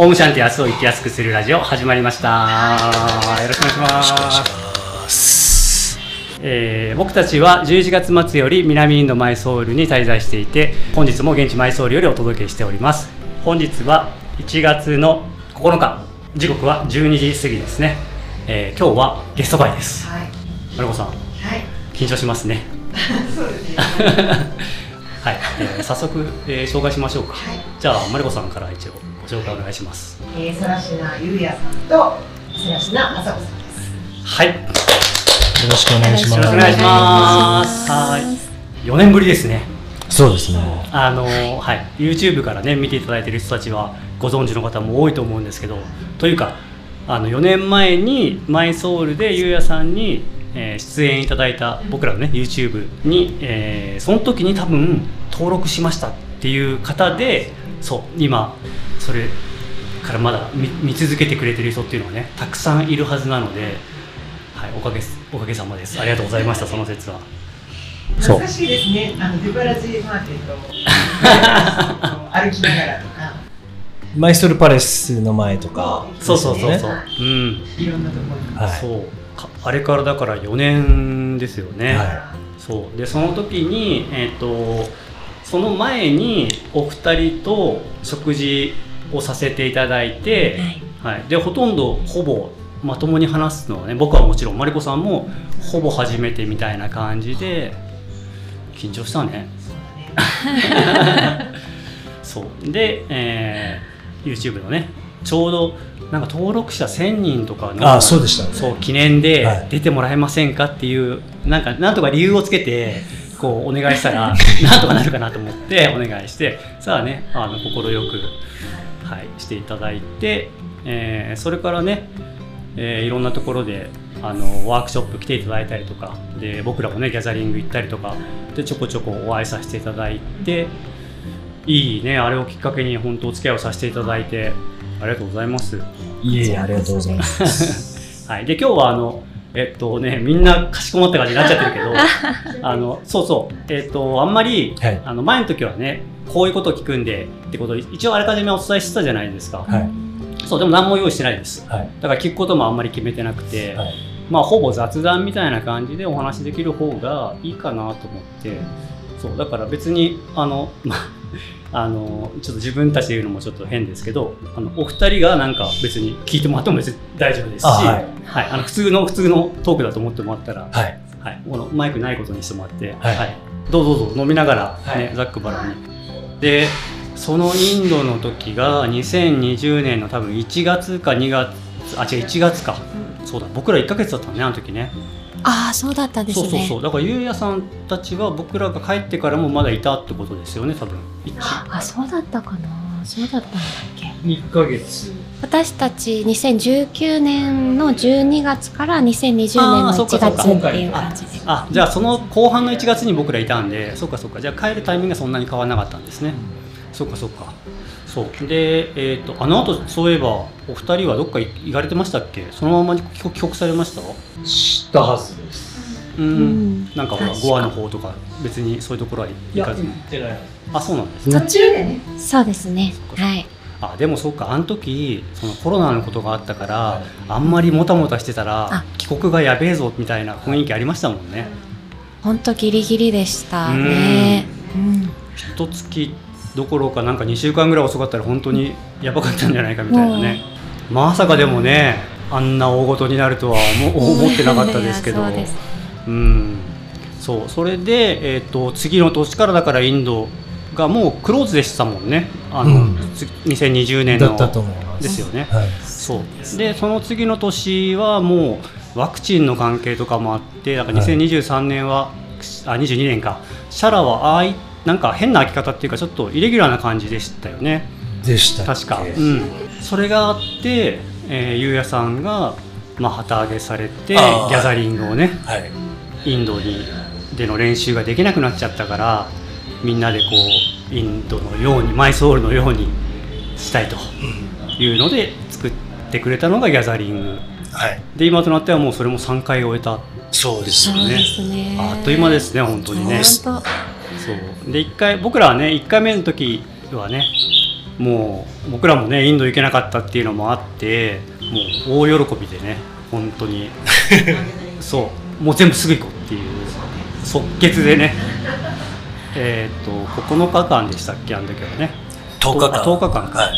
オウムシャンティ明日を生きやすくするラジオ始まりました。よろしくお願いします。えー僕たちは11月末より南インドマイソールに滞在していて本日も現地マイソールよりお届けしております。本日は1月の9日時刻は12時過ぎですね、えー今日はゲスト会です。はい。マルコさんはい。緊張しますね。そうですね。はい、えー早速、えー紹介しましょうか、はい。じゃあマルコさんから一応。ご紹介お願いしますえー、ソラシナゆうやさんと、ソラシナあさこさんです。はいよよろしくお願いします。ろしくお願いしますはい4年ぶりですねそうですね。あのーはい YouTube からね見ていただいている人たちはご存知の方も多いと思うんですけどというかあの4年前にマイソウルでゆうやさんに、えー出演いただいた僕らのね YouTube に、えーその時に多分登録しましたっていう方でそう今それからまだ見見続けてくれてる人っていうのはねたくさんいるはずなので、はい、おかげすおかげさまです。ありがとうございましたその説は。懐かしいですね。あのデュバラジーマーケットを 歩きながらとか、マイストルパレスの前とか、そうそうそうそう、うん。いろんなところに。はい。そう。かあれからだから4年ですよね、はそう。でその時にえっ、とその前にお二人と食事をさせていただいて、はい。でほとんどほぼまともに話すのはね僕はもちろんマリコさんもほぼ初めてみたいな感じで緊張したね。そうで、えー YouTube のねちょうどなんか登録者1000人とかのあそうでしたね。そう記念ではい。出てもらえませんかっていう、なんかなんとか理由をつけてこうお願いしたら なんとかなるかなと思ってお願いしてさあねあの快く、はい、していただいて、えーそれからね、えーいろんなところであのワークショップ来ていただいたりとかで僕らもねギャザリング行ったりとかでちょこちょこお会いさせていただいていいねあれをきっかけに本当お付き合いをさせていただいてありがとうございます。い。いえいえ、ありがとうございます。はい、で今日はあのえっとねみんなかしこまった感じになっちゃってるけど あのそうそうえっとあんまり、はいあの前の時はねこういうことを聞くんでってことを一応あらかじめお伝えしてたじゃないですか、はい。そうでも何も用意してないですはい。だから聞くこともあんまり決めてなくて、はい。まあほぼ雑談みたいな感じでお話できる方がいいかなと思ってそうだから別にあのまああのちょっと自分たちで言うのもちょっと変ですけどあのお二人がなんか別に聞いてもらっても別に大丈夫ですし、あはい。あの普通の普通のトークだと思ってもらったら、はい。はい、このマイクないことにしてもらって、はい。どうぞどうぞ飲みながら、ねはい。ざっくばらんに。でそのインドの時が2020年の多分1月か2月あ違う1月か、そうだ。僕ら1ヶ月だったのねあの時ね。ああそうだったんですね。そうそうそう。だからゆうやさんたちは僕らが帰ってからもまだいたってことですよね多分。一あそうだったかな。そうだったんだっけ。1ヶ月。私たち2019年の12月から2020年のあーそっ1かそっか月っていう感じで。あじゃあその後半の1月に僕らいたんでそっかそっかじゃあ帰るタイミングがそんなに変わらなかったんですね、そっかそっかそうでえっ、とあの後そういえばお二人はどっか行かれてましたっけ？そのままに帰国帰国されました？知ったはずです。うん、うんなんかほらゴアの方とか別にそういうところは行かず。に。あそうなんです途中でね、そうですね。はい。あでもそうかあの時そのコロナのことがあったから、はい。あんまりもたもたしてたらあ。帰国がやべえぞみたいな雰囲気ありましたもんね。本当ギリギリでしたね。うん。一月どころかなんか2週間ぐらい遅かったら本当にやばかったんじゃないかみたいなね。まさかでもねあんな大ごとになるとは思思ってなかったですけど。そうん。そうそれで、えー、と次の年からだからインドがもうクローズでしたもんね。あの、うん。つ2020年の。だったと思います。ですよね。はい。そう。でその次の年はもうワクチンの関係とかもあってだからはい。2023年は、あ22年か。シャラはああいなんか変な開き方っていうかちょっとイレギュラーな感じでしたよね。でした。確か、うん、それがあって、えー、ゆうやさんが、まあ、旗揚げされてギャザリングをね。はい。インドにでの練習ができなくなっちゃったからみんなでこうインドのようにマイソールのようにしたいというので作ってくれたのがギャザリングはい。で今となってはもうそれも3回終えたそうですそうですね。あっという間ですね本当にね。そうで1回僕らはね1回目の時はねもう僕らもねインド行けなかったっていうのもあってもう大喜びでね本当に そうもう全部すぐ行こうっていう。即決でね。えっと9日間でしたっけ？あの時はね。10日間。10日間か。はい。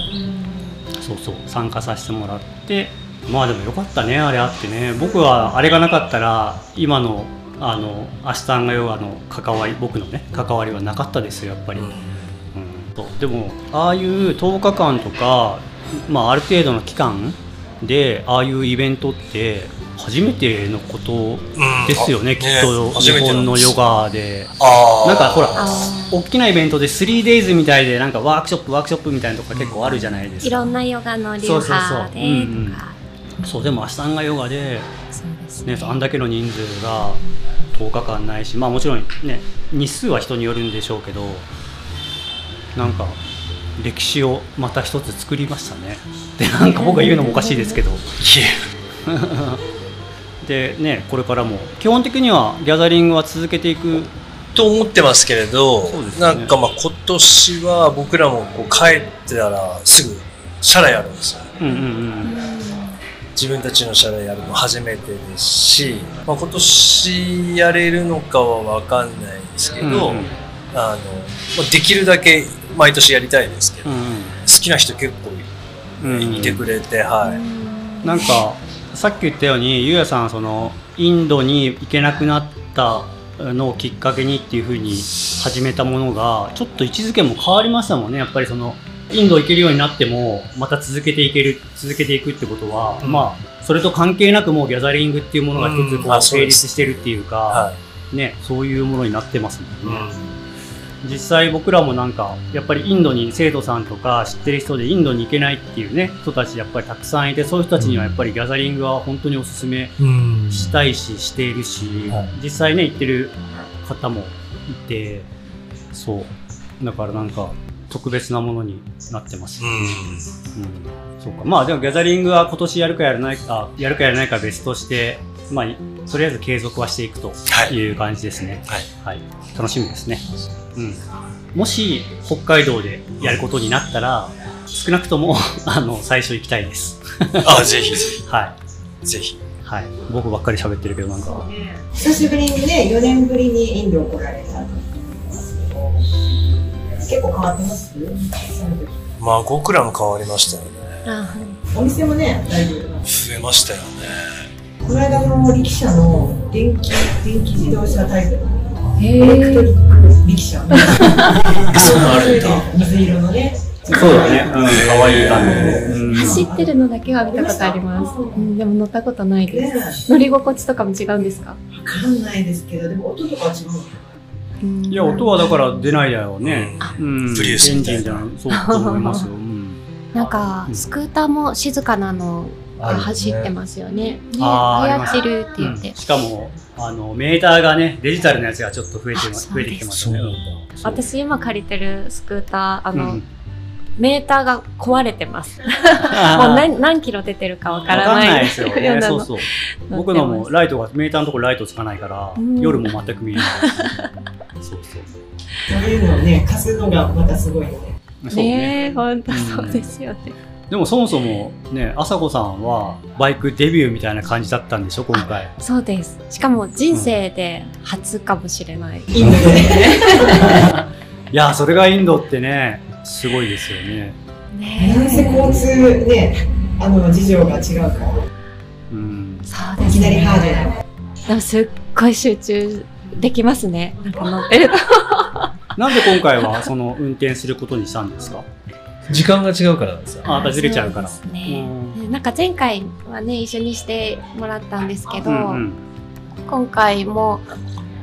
そうそう。参加させてもらって。まあでもよかったねあれあってね。僕はあれがなかったら今のあのアシタンガヨガの関わり僕のね関わりはなかったですよやっぱり、うん。そう。でもああいう10日間とか、まあ、ある程度の期間でああいうイベントって初めてのことうん。ですよね、あきっと日本のヨガで。なんかほらあ大きなイベントで 3days みたいでなんかワークショップワークショップみたいなとこ結構あるじゃないですか。いろんなヨガの流そうそうそう。派でうんうん。とかそう。でもアシタンガヨガで、ね。ね、あんだけの人数が10日間ないしまあもちろんね日数は人によるんでしょうけどなんか歴史をまた一つ作りましたね。でなんか僕が言うのもおかしいですけど。い でねこれからも。基本的にはギャザリングは続けていく。えと思ってますけれど、ね。なんかまあ今年は僕らもこう帰ってたらすぐ社内やるんですよ。うんうんうん。自分たちの社内やるの初めてですし、まあ、今年やれるのかはわかんないですけど、うんうん。あのまあできるだけ毎年やりたいですけど、うん好きな人結構うんうん。いてくれて、はい。なんかさっき言ったようにゆうやさんそのインドに行けなくなったのをきっかけにっていうふうに始めたものがちょっと位置づけも変わりましたもんねやっぱりそのインド行けるようになってもまた続けていける続けていくってことは、うんまあそれと関係なくもうギャザリングっていうものが一つ成立してるっていうか、はい。ねそういうものになってますもんね。実際僕らもなんかやっぱりインドに生徒さんとか知ってる人でインドに行けないっていうね人たちやっぱりたくさんいてそういう人たちにはやっぱりギャザリングは本当におすすめうんしたいししているし、はい。実際ね行ってる方もいてそう。だからなんか特別なものになってます、うん。うん。そうか。まあでもギャザリングは今年やるかやらないかやるかやらないかは別としてまあとりあえず継続はしていくとはいいう感じですね、はいはい、楽しみですね。うん。もし北海道でやることになったら、少なくとも あの最初行きたいです。あぜひぜ はひぜひい。はい。僕ばっかり喋ってるけど、なんか。久しぶりにね、4年ぶりにインド来られたと思いますけど、結構変わってます？まあ僕らも変わりましたよねあお店もね、だいぶ。増えましたよねこの間の力車の電気、電気自動車タイプエレクトリック力車。そんなのあるんだ水色のね。そうだね。うん。可愛い感じ走ってるのだけは見たことあります、うん、でも乗ったことないでねす乗り心地とかも違うんですか、わかんないですけど、でも音とかは違ういや、音はだから出ないだよね。うん。そうと思いますよ。うん。なんかスクーターも静かなのが走ってますよね。ね流行ってるって言ってうん。しかも、あの、メーターがね、デジタルのやつがちょっと増えて増えてきてますよね。私今借りてるスクーターあの、うんメーターが壊れてます。もう何何キロ出てるかわからわかんない。ですよね。そうそう。僕のもライトが、メーターのところライトつかないから、うん夜も全く見えない。そうそう。そういうのをね、貸すのがまたすごいよね。そうね。ねえ、本当そうですよね。でもそもそもね、朝子さんはバイクデビューみたいな感じだったんでしょ、今回。そうです。しかも人生で初かもしれない。インドでね。いや、それがインドってね、すごいですよね。なんせ交通ね、あの、事情が違うから。うん。そうですいきなりハードね。な。でもすっごい集中できますね。なんか乗ってると。なんで今回はその運転することにしたんですか？時間が違うからなんですよ。あ、やっぱずれちゃうから。そうですねうんなんか前回はね一緒にしてもらったんですけど、うんうん今回も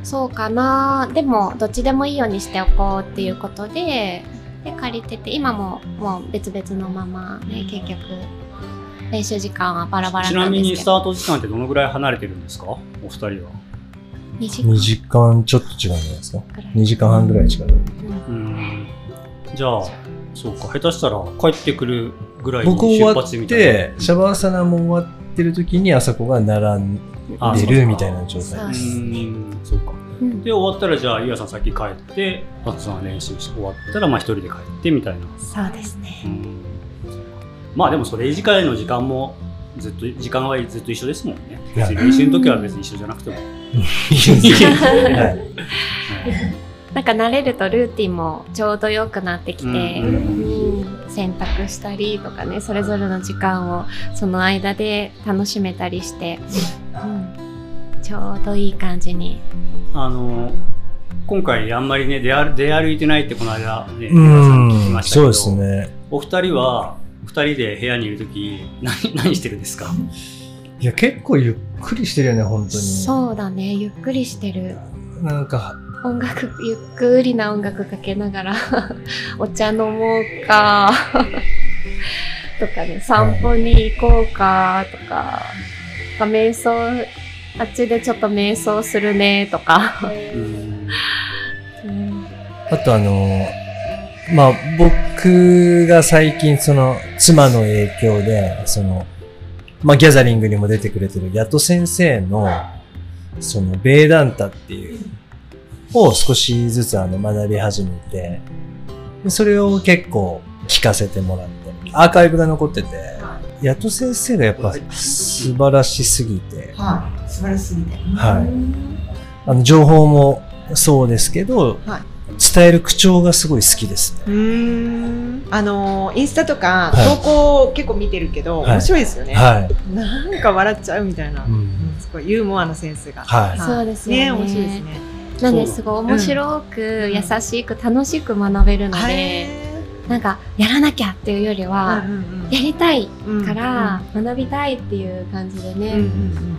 そうかなでもどっちでもいいようにしておこうっていうことでで借りてて今ももう別々のままね結局練習時間はバラバラちなみにスタート時間ってどのぐらい離れてるんですか？お二人は。2時2時間ちょっと違うんじゃないですか？ぐらい2時間半ぐらい違う。うん。じゃあ、そうか、下手したら帰ってくるぐらいに僕終出わっ発みたいな。て、シャバーサナも終わってる時に朝子が並んあでるみたいな状態そううです。ん、そうか。うん。で終わったらじゃあゆうやさん先帰ってあとさん練習して終わったらまあ一人で帰ってみたいな、そうですね。うん。まあでもそれ以外の時間もずっと時間はずっと一緒ですもんね。別に練習の時は別に一緒じゃなくても。はいなんか慣れるとルーティンもちょうど良くなってきて、うんうん。洗濯したりとかねそれぞれの時間をその間で楽しめたりして、うん、ちょうどいい感じに。あの今回あんまりね出歩出歩いてないってこの間ねう皆さん聞きん、ましたけどそうですね。お二人は二人で部屋にいる時何 何してるんですか？いや、結構ゆっくりしてるよね、本当に。そうだねゆっくりしてる。なんか、音楽ゆっくりな音楽かけながら お茶飲もうかとかね散歩に行こうかとかなんか瞑想あっちでちょっと瞑想するねとか、うん。うん。あとあの、まあ、僕が最近その、妻の影響で、その、まあ、ギャザリングにも出てくれてるヤト先生の、その、ベーダンタっていう、を少しずつあの、学び始めて、でそれを結構聞かせてもらって、アーカイブが残ってて、ヤト先生がやっぱ素晴らしすぎて、はい。素晴らしすぎて。はい。あの、情報もそうですけど、はい。伝える口調がすごい好きですね。うーん。あのインスタとかはい。投稿結構見てるけど、はい。面白いですよね、はい。なんか笑っちゃうみたいな、うん。うんすごいユーモアのセンスが。はい。そうですよね。ね面白いですねなんですごい面白く、優しく楽しく学べるので、へなんかやらなきゃっていうよりーは、うんうんやりたいうんから学びたいっていう感じでね、うんうん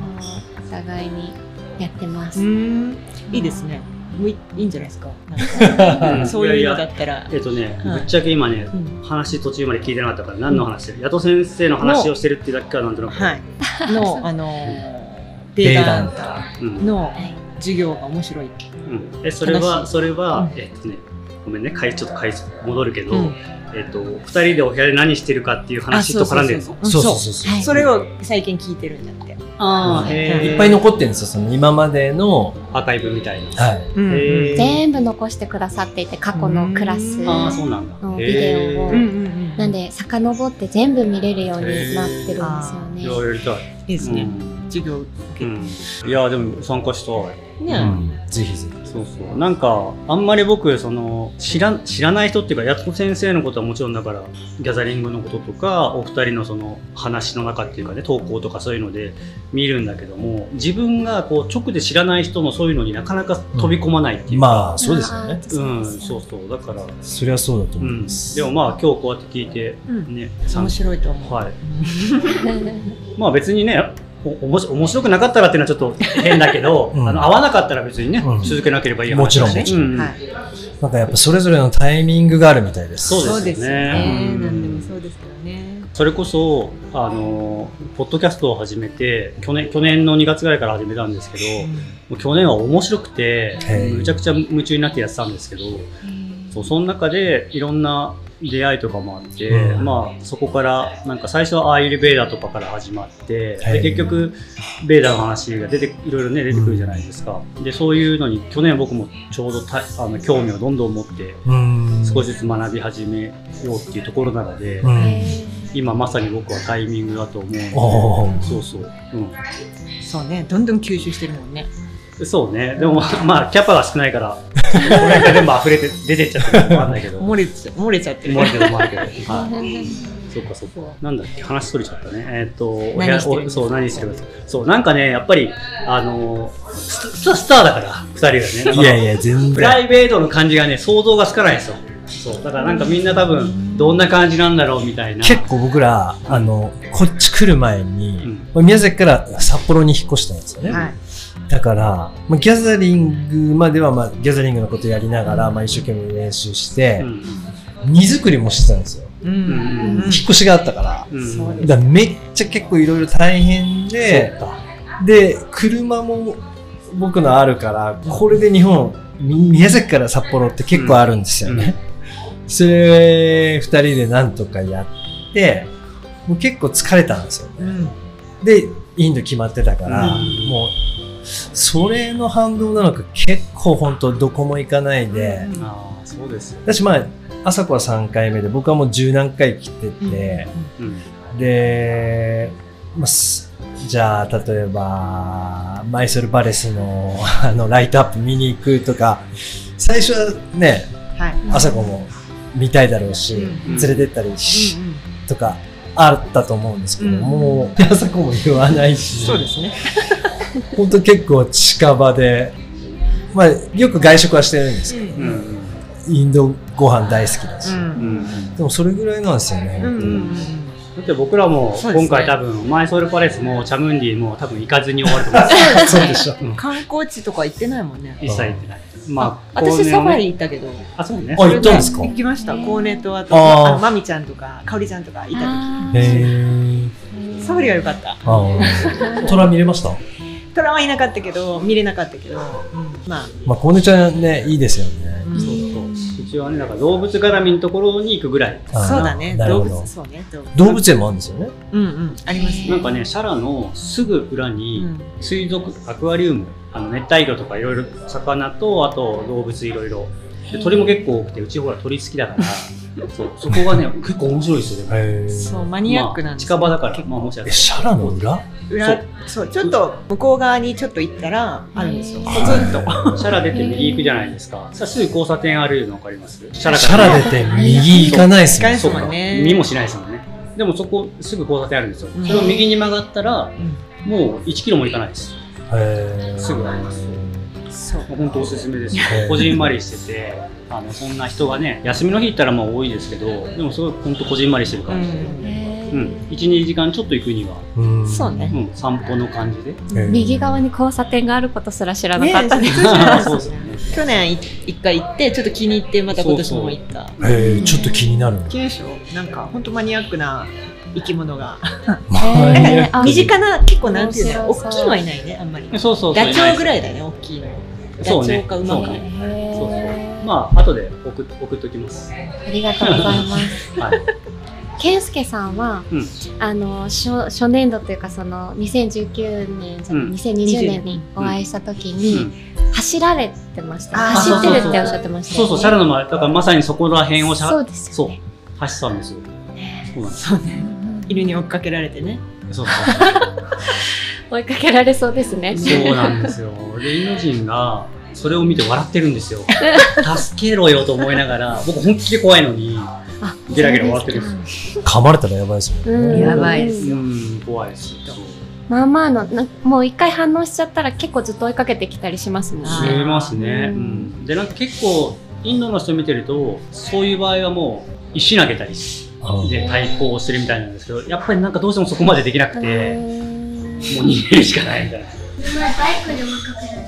お互いにやってます。うんうん。いいですね。むいいいんじゃないですか。かうんそういうのだったら。えっとね、はい。ぶっちゃけ今ね、うん。話途中まで聞いてなかったから何の話してる、ヤト先生の話をしてるっていうだけからなんとなく、はい。のあのーベーダンタうんの授業が面白い。うん、えそれは話それは、うん。えっとねごめんね。かいちょっとかい戻るけど、うん。えっと二人でお部屋で何してるかっていう話と絡んでるの？あそうそうう。そう。うそれを最近聞いてるんだって。あーへー。い。っぱい残ってるんですよ、その今までの、アーカイブみたいな、はい。全部残してくださっていて過去のクラスうん。ああそうなんだ。のビデオを。うんうんうん。なんで遡って全部見れるようになってるんですよいやね。やりたい、いいですね、うん。授業受けて、うん、いやでも参加したいね、うん。ぜひぜそうそう。なんかあんまり僕その知ら知らない人っていうかやつこ先生のことはもちろんだからギャザリングのこととかお二人のその話の中っていうかね投稿とかそういうので見るんだけども自分がこう直で知らない人のそういうのになかなか飛び込まないってひ。いうか、まあ、そうですよね。うん。そうそう。そうだから、そりゃそうだとうん、思います。でもまあ今日こうやって聞いてうん。ね、面白いと思う、はい。まあ別にねおおもし面白くなかったらっていうのはちょっと変だけど、うん。あの合わなかったら別にね、うん。続けなければいい話もちろんだしもちろん。うんはい、なんかやっぱそれぞれのタイミングがあるみたいです。そうそうですよね。うん。何でもそうですけどね。それこそあのポッドキャストを始めて去年去年の2月ぐらいから始めたんですけど、もう去年は面白くてむちゃくちゃ夢中になってやってたんですけどそうその中でいろんな出会いとかもあって、うん。まあそこからなんか最初はアーユルベーダーとかから始まってはい。で結局ベーダーの話が出ていろいろね出てくるじゃないですか、でそういうのに去年僕もちょうどたあの興味をどんどん持ってうん。少しずつ学び始めようっていうところなので、うん。今まさに僕はタイミングだと思うおー。そうそう、うそうね。どんどん吸収してるもんね。ん、そうね。でもまあまあキャパが少ないからこれが全部溢れて出てっちゃってるかわかんないけど。漏れちゃ漏れちゃってる。もあるけどもあるけど、はい、そっかそっか。なんだっけ？話取れちゃったね。えーっとお部屋何してるおそう何してるか。そうなんかねやっぱりあのスタスターだから二人がね。いやいや、全プラ然。イベートの感じがね想像がつかないんですよ。そう。だからなんかみんな多分どんな感じなんだろうみたいな。結構僕ら、あの、こっち来る前に、う宮崎から札幌に引っ越したんですよね。はいだから、まあ、ギャザリングまでは、まあ、ギャザリングのことやりながら、まあ、一生懸命練習してう、ん。荷造りもしてたんですよ。うん。うん。引っ越しがあったから。うん。だからめっちゃ結構いろいろ大変で、で、車も僕のあるから、これで日本、み宮崎から札幌って結構あるんですよね。それ、二人でなんとかやって、もう結構疲れたんですよね。うん。で、インド決まってたから、うん。もう、それの反動なのか結構本当どこも行かないで、ああそうですよ、私まあ朝子は3回目で僕はもう十何回来てて、うんで、まあすじゃあ例えばマイソルパレスの あのライトアップ見に行くとか最初はねはい。朝子も見たいだろうし、うん連れてったりし、うんうんとかあったと思うんですけど、うん。もう朝子も言わないし。そうですね。本当結構近場で、まあ、よく外食はしてるんですけど、うん。うんインドご飯大好きだし、うん。うん。でもそれぐらいなんですよね、うんうんうん。だって僕らも今回多分マイソールパレスもチャムンディも多分行かずに終わると思う。そうでしょ。うん。観光地とか行ってないもんね。一切行ってない。まあ私サファリリ行ったけど。あそうね。あ行ったんですか？行きました。コーネとあと、あマミちゃんとか、かおりちゃんとかいた時。サファリは良かった。虎見れました？トラはいなかったけど、見れなかったけど、うんまあ、まあ、コーネちゃんね、いいですよね。うんそうそううちはねだから動物絡みのところに行くぐらいそうだね。動物、。そうね。動物園もあるんですよね？うんうん、ありますね。なんかねシャラのすぐ裏うにん水族アクアリウムあの熱帯魚とかいろいろ魚とあと動物いろいろで鳥も結構多くてうちほら鳥好きだからそうそこがね結構面白いですよでも。へそう、マニアックなんまあです近場だから結構。まあもしかえ、シャラの裏？裏そう。ちょっと向こう側にちょっと行ったらあるんですよ。ポツンと。シャラ出て右行くじゃないですか。さあすぐ交差点あるの分かります？シャラシャラ出て右行かないですね。行かないですそう。かもんね見もしないですもんね。でもそこすぐ交差点あるんですよ。うん。それを右に曲がったら、もう1キロも行かないです。すぐありますそう。本当おすすめです。こじんまりしてて、あのそんな人がね、休みの日行ったらまあ多いですけど、でもすごい本当こじんまりしてるう感じで。うん、1、2時間ちょっと行くには、うんそうね。うん、散歩の感じで。右側に交差点があることすら知らなかった。で す。去年い一回行ってちょっと気に入ってまた今年も行った。へーちょっと気になる。の。気でしょなんか本当マニアックな生き物が。身近な結構なんていうの大きいのはいないねあんまり。そうそうそう。ダチョウぐらいいだね大きいのそうね。そうねそうそう。まあ、後で送っ送っときます。ありがとうございます。はい。健介さんは、うん。あの初初年度というかその2019年じゃうん。2020年にお会いした時に、うん。走られてました、走ってるっておっしゃってましたそうそう、シャラの前、だからまさにそこら辺をしゃそうですそう。走ったんですよ。そうなんです。そうね。犬に追っかけられてねそう 追いかけられそうですねそう。そうなんですよ。で、インド人が、それを見て笑ってるんですよ。助けろよと思いながら、僕本気で怖いのに、あゲラゲラ笑ってるんです噛まれたらやばいですもんね。うんやばいですうん、怖いです。そうまあまあのなもう一回反応しちゃったら結構ずっと追いかけてきたりしますもんねしますね。ううんん。で、なんか結構、インドの人見てると、そういう場合はもう、石投げたりうんで対抗してるみたいなんですけど、やっぱりなんかどうしてもそこまでできなくて、うんもう逃げるしかないみたいな。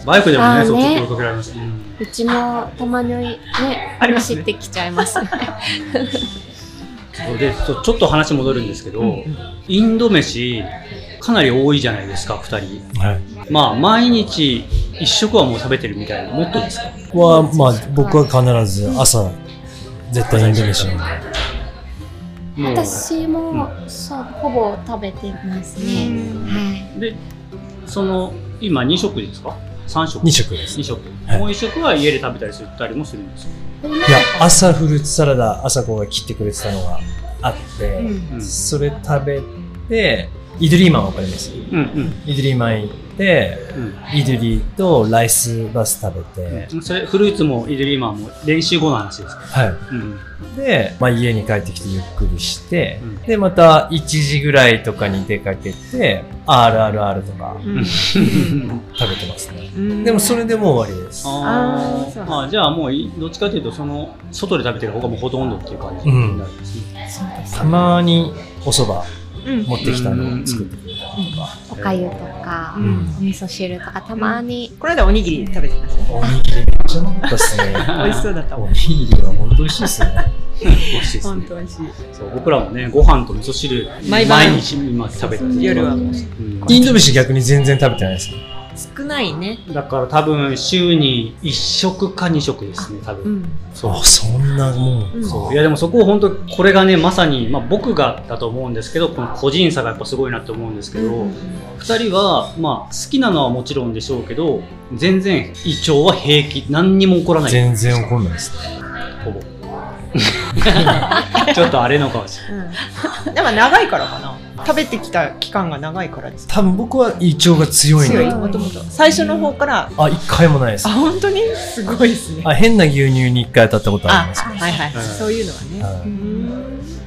バイクでもね、そう、あーねちょっと追いかけられます。うん。うちもたまにね走ってきちゃいますね。そうでちょっと話戻るんですけど、うん。インド飯かなり多いじゃないですか2人。はい。まあ毎日一食はもう食べてるみたいな。もっとですか？は、まあ、僕は必ず朝、絶対インド飯なんで。もう。私も、そうほぼ食べてますね、はい。でその今2食ですか？3食。2食です。2食、はい。もう1食は家で食べたりすったりもするんですよ、いや、朝フルーツサラダ、朝子が切ってくれてたのがあって、うん。それ食べて、イドリーマンわかります？うんうん。イドリーマン行って、イドリーとライスバス食べて、うん。それフルーツもイドリーマンも練習後の話ですか、はい。うん。で、まあ、家に帰ってきてゆっくりして、うん。で、また1時ぐらいとかに出かけて、RRR とかうん。食べてますね。うん。でもそれでもう終わりです。ああじゃあもういどっちかというとその外で食べてる方がもうほとんどっていう感じになるんですね、たまにお蕎麦うん。持ってきたのを作ってくれおかゆとか、うん。お味噌汁とかたまに、この間おにぎり食べてました？ねおにぎりめっちゃうまかったですね。美味しそうだった。おにぎりは本当美味しいですね。美味しいですね。本当美味しい。そう僕らもねご飯と味噌汁毎晩。日今食べてる夜はう。ん。インド飯逆に全然食べてないですね。少ないね。だから多分週に1食か2食ですね多分、うん。そうあ、そんなもん。うんそういやでもそこを本当これがねまさに、まあ、僕がだと思うんですけどこの個人差がやっぱすごいなって思うんですけど、うん2人は、まあ、好きなのはもちろんでしょうけど全然胃腸は平気何にも起こらない全然怒んないですね。ほぼ ちょっとあれのかもしれないうん。でも長いからかな。食べてきた期間が長いからですか。多分僕は胃腸が強いんだ強い、と思う。もともと。最初の方から、あ、一回もないですあ、。本当に？すごいですね。あ、変な牛乳に一回当たったことありあ、ます。はいはい。うんそういうのはね。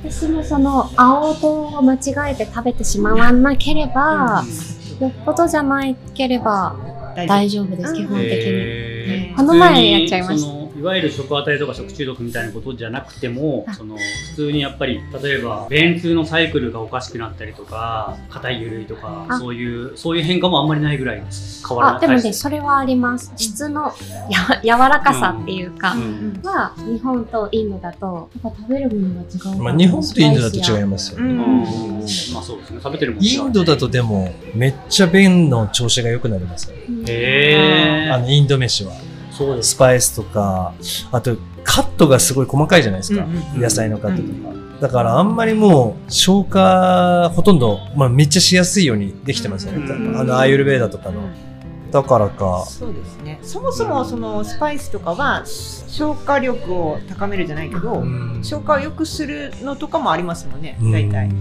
私もその青唐を間違えて食べてしまわなければ、よっぽどじゃないければ大丈夫です、基本的に。えーこの前やっちゃいましたわゆる食当たりとか食中毒みたいなことじゃなくてもあ。その普通にやっぱり例えば便通のサイクルがおかしくなったりとか硬いゆるいとかあ。そういうそういう変化もあんまりないぐらいです。変わらない。あ、でもね、それはあります。質のやわ柔らかさっていうか、うんは日本とインドだと、やっぱ食べるものが違う。まあ、日本とインドだと違いますよね。あそうですね。食べてるもん違うインドだとでも、めっちゃ便の調子が良くなりますよ。へー。あの、インド飯は。そうですスパイスとか、あと、カットがすごい細かいじゃないですか。うんうんうん野菜のカットとか。だからあんまりもう消化ほとんど、まあ、めっちゃしやすいようにできてますよね。うんあのアーユルベーダとかの。だからか。そうですね。そもそもそのスパイスとかは消化力を高めるじゃないけど、うん消化を良くするのとかもありますもんね。うん大体。まあ、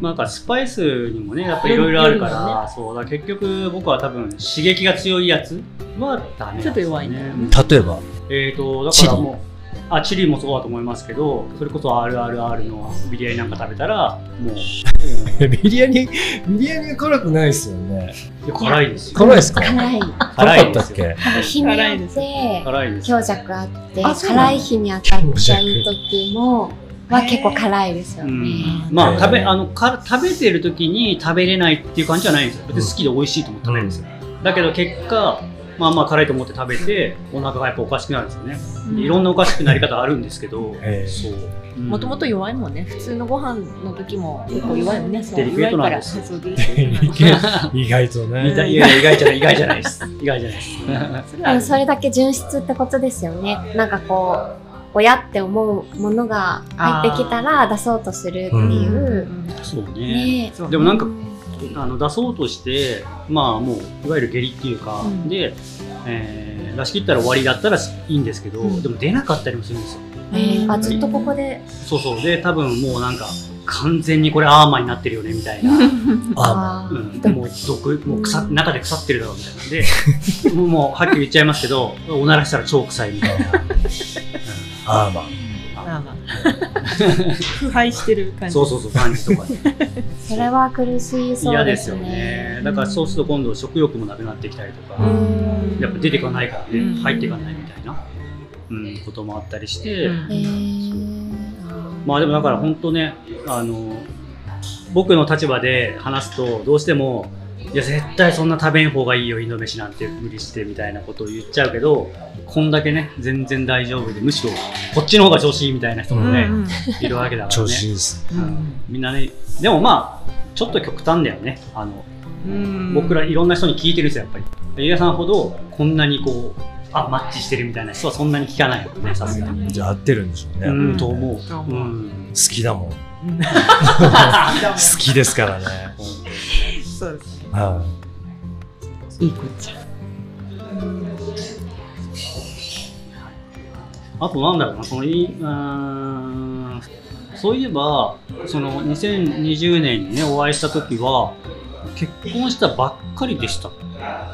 なんかスパイスにもねやっぱりいろいろあるから、よりもそうだ結局僕は多分刺激が強いやつはダメね。ちょっと弱いね。うん例えば、えー、とだチリからもうあチリもそうだと思いますけどそれこそ RRR のビリヤニなんか食べたらもう、う んビリヤニ、ビリヤニは辛くないですよね。いや辛いですよ。辛いですか？辛い。辛辛かったっいですよけ日によって辛いです。強弱あって、辛い日に当たっちゃう時も、は結構辛いですよね。うん、まあ食べあのか食べてる時に食べれないっていう感じじゃないんですよ。別に好きで美味しいと思って食べるんですよ、だけど結果まあまあ辛いと思って食べてお腹がやっぱおかしくなるんですよね、でいろんなおかしくなり方あるんですけど、そう。もともと弱いもんね。普通のご飯の時も結構弱いもんね。そうデリケートなん弱いから。で す意外とね。意外じゃない意外じゃないです。意外じゃないです。それだけ純質ってことですよね。なんかこう、親って思うものが入ってきたら出そうとするっていう。そうね。ね。そうでもなんかあの出そうとしてまあもういわゆる下痢っていうか、うん。で、えー出し切ったら終わりだったらいいんですけど、うん。でも出なかったりもするんですよ。えーあずっとここで。そうそう。で多分もうなんか完全にこれアーマーになってるよねみたいな、ああー。うん、もう毒もう腐っ中で腐ってるだろうみたいなんでもうもうはっきり言っちゃいますけどおならしたら超臭いみたいな、あーまあ。まあまあ腐敗してる感じ。そうそうそう感じとかね。それは苦しそうで嫌ですすよね。ね。だからそうすると今度食欲もなくなってきたりとか、うん。やっぱ出ていかないからね、うん。入っていかないみたいな、うん、こともあったりして、まあでもだから本当ねあの僕の立場で話すとどうしてもいや絶対そんな食べん方がいいよインド飯なんて無理してみたいなことを言っちゃうけどこんだけね全然大丈夫でむしろこっちの方が調子いいみたいな人もね、うん。いるわけだから調子いねいです。うん。みんなねでもまあちょっと極端だよね。あのうん。僕らいろんな人に聞いてるんですよやっぱり。ゆうやさんほどこんなにこうあマッチしてるみたいな人はそんなに聞かないよねさすがに。じゃあ合ってるんでしょうね。う好ん。と思う、ううんきだもん。好 好きですからね。そうです。ね。はい。い子ちゃん。あとなんだろうなそのいうーんそういえばその2020年にねお会いした時は結婚したばっかりでした。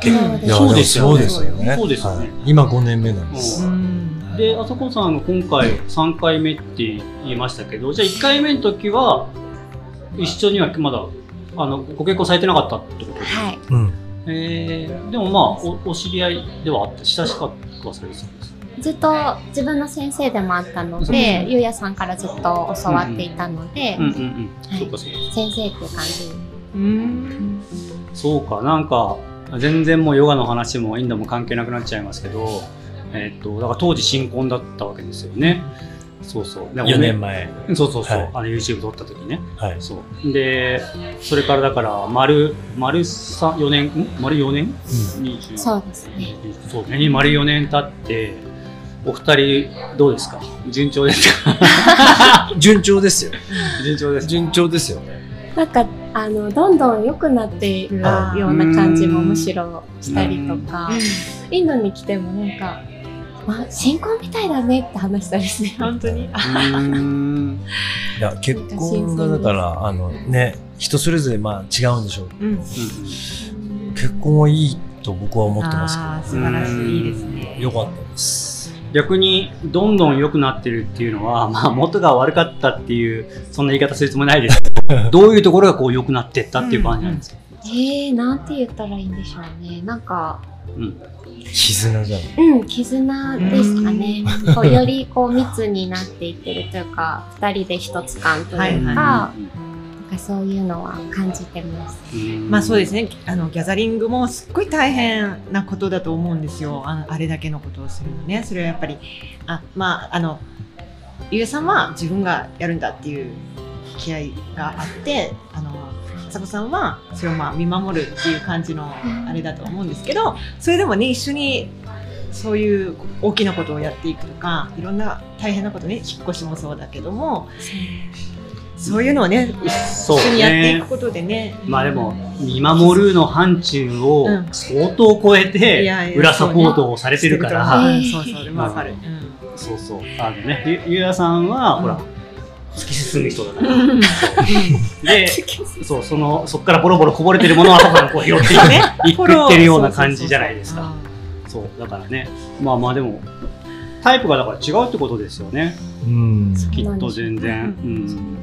結そうですいやそうですよね。そうですよね。今5年目なんです。うん。であそこさんが今回3回目って言いましたけどじゃあ1回目の時は一緒にはまだあのご結婚されてなかったってことですか？はい。うん。えー、でもまあおお知り合いではあって親しかったはされてたんですずっと自分の先生でもあったので、ゆうやさんからずっと教わっていたので、先生っていう感じ。うん。そうか。なんか全然もうヨガの話もインドも関係なくなっちゃいますけどえっとだから当時新婚だったわけですよねそうそう。で4年前。そうそうそう、はい。あの YouTube 撮った時ね。はい。そう。でそれからだから丸丸3 4年ん？丸4年、20そうですね。そうね。丸4年経ってお二人どうですか？順調ですか？順調ですよ。順調です順調ですよ。なんかあのどんどん良くなっているような感じもむしろしたりとか、インドに来てもなんか、まあ、新婚みたいだねって話したりして、本当に。いや、結婚がだから、あのね、人それぞれまあ違うんでしょう。うん。結婚はいいと僕は思ってますああ、素晴らしい。いいですけねど。。よかったです。逆にどんどん良くなってるっていうのは、まあ、元が悪かったっていうそんな言い方するつもりないですけど どういうところがこう良くなってったっていう感じなんですか、えー、なんて言ったらいいんでしょうね。なんか、うん絆じゃん。うん、絆ですかね。こうよりこう密になっていってるというか、二人で一つ感というか、はいはいなんかそういうのは感じてます。うんまあそうですね。あのギャザリングもすっごい大変なことだと思うんですよ。あのあれだけのことをするのね。それはやっぱりあまああのゆえさんは自分がやるんだっていう気合があって、あのさこさんはそれをまあ見守るっていう感じのあれだと思うんですけど、それでもね一緒にそういう大きなことをやっていくとか、いろんな大変なことね、引っ越しもそうだけども、そういうのをね、そう一緒にやっていねくことでね。まあでも見守るの範疇をうん。相当超えいて裏サポートをされてるから。うんそうそう、でもわかる。そうそう。あのねゆゆうやさんは、うん。ほら突き進む人だから、でそうそのそこからボロボロこぼれてるものは後からこう拾っていくね。いくってるような感じじゃないですか。そうだからね。まあまあでもタイプがだから違うってことですよね。うん。きっと全然、ううんん。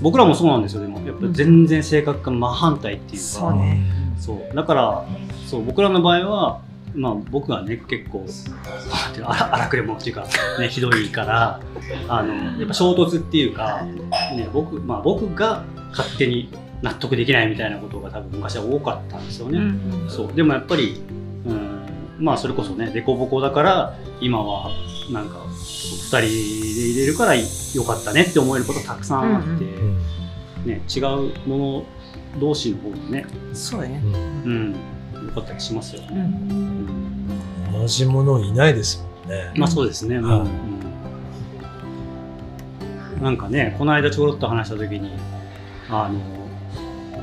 僕らもそうなんですよ。でもやっぱ全然性格が真反対っていうか、そうね。そう。だからそう僕らの場合はまあ僕はね結構荒荒くれ者っていうか、ね、ひどいからあのやっぱ衝突っていうか、ね、僕まあ僕が勝手に納得できないみたいなことが多分昔は多かったんですよね。そう。でもやっぱり、うん、まあそれこそね凸凹だから今はなんか2人で入れるからよかったねって思えることたくさんあって、うんね、違うもの同士の方がね、そうだね。うん、よかったりしますよね。同じものいないですもんね。まあそうですね、はいうん。なんかねこの間ちょろっと話した時にあの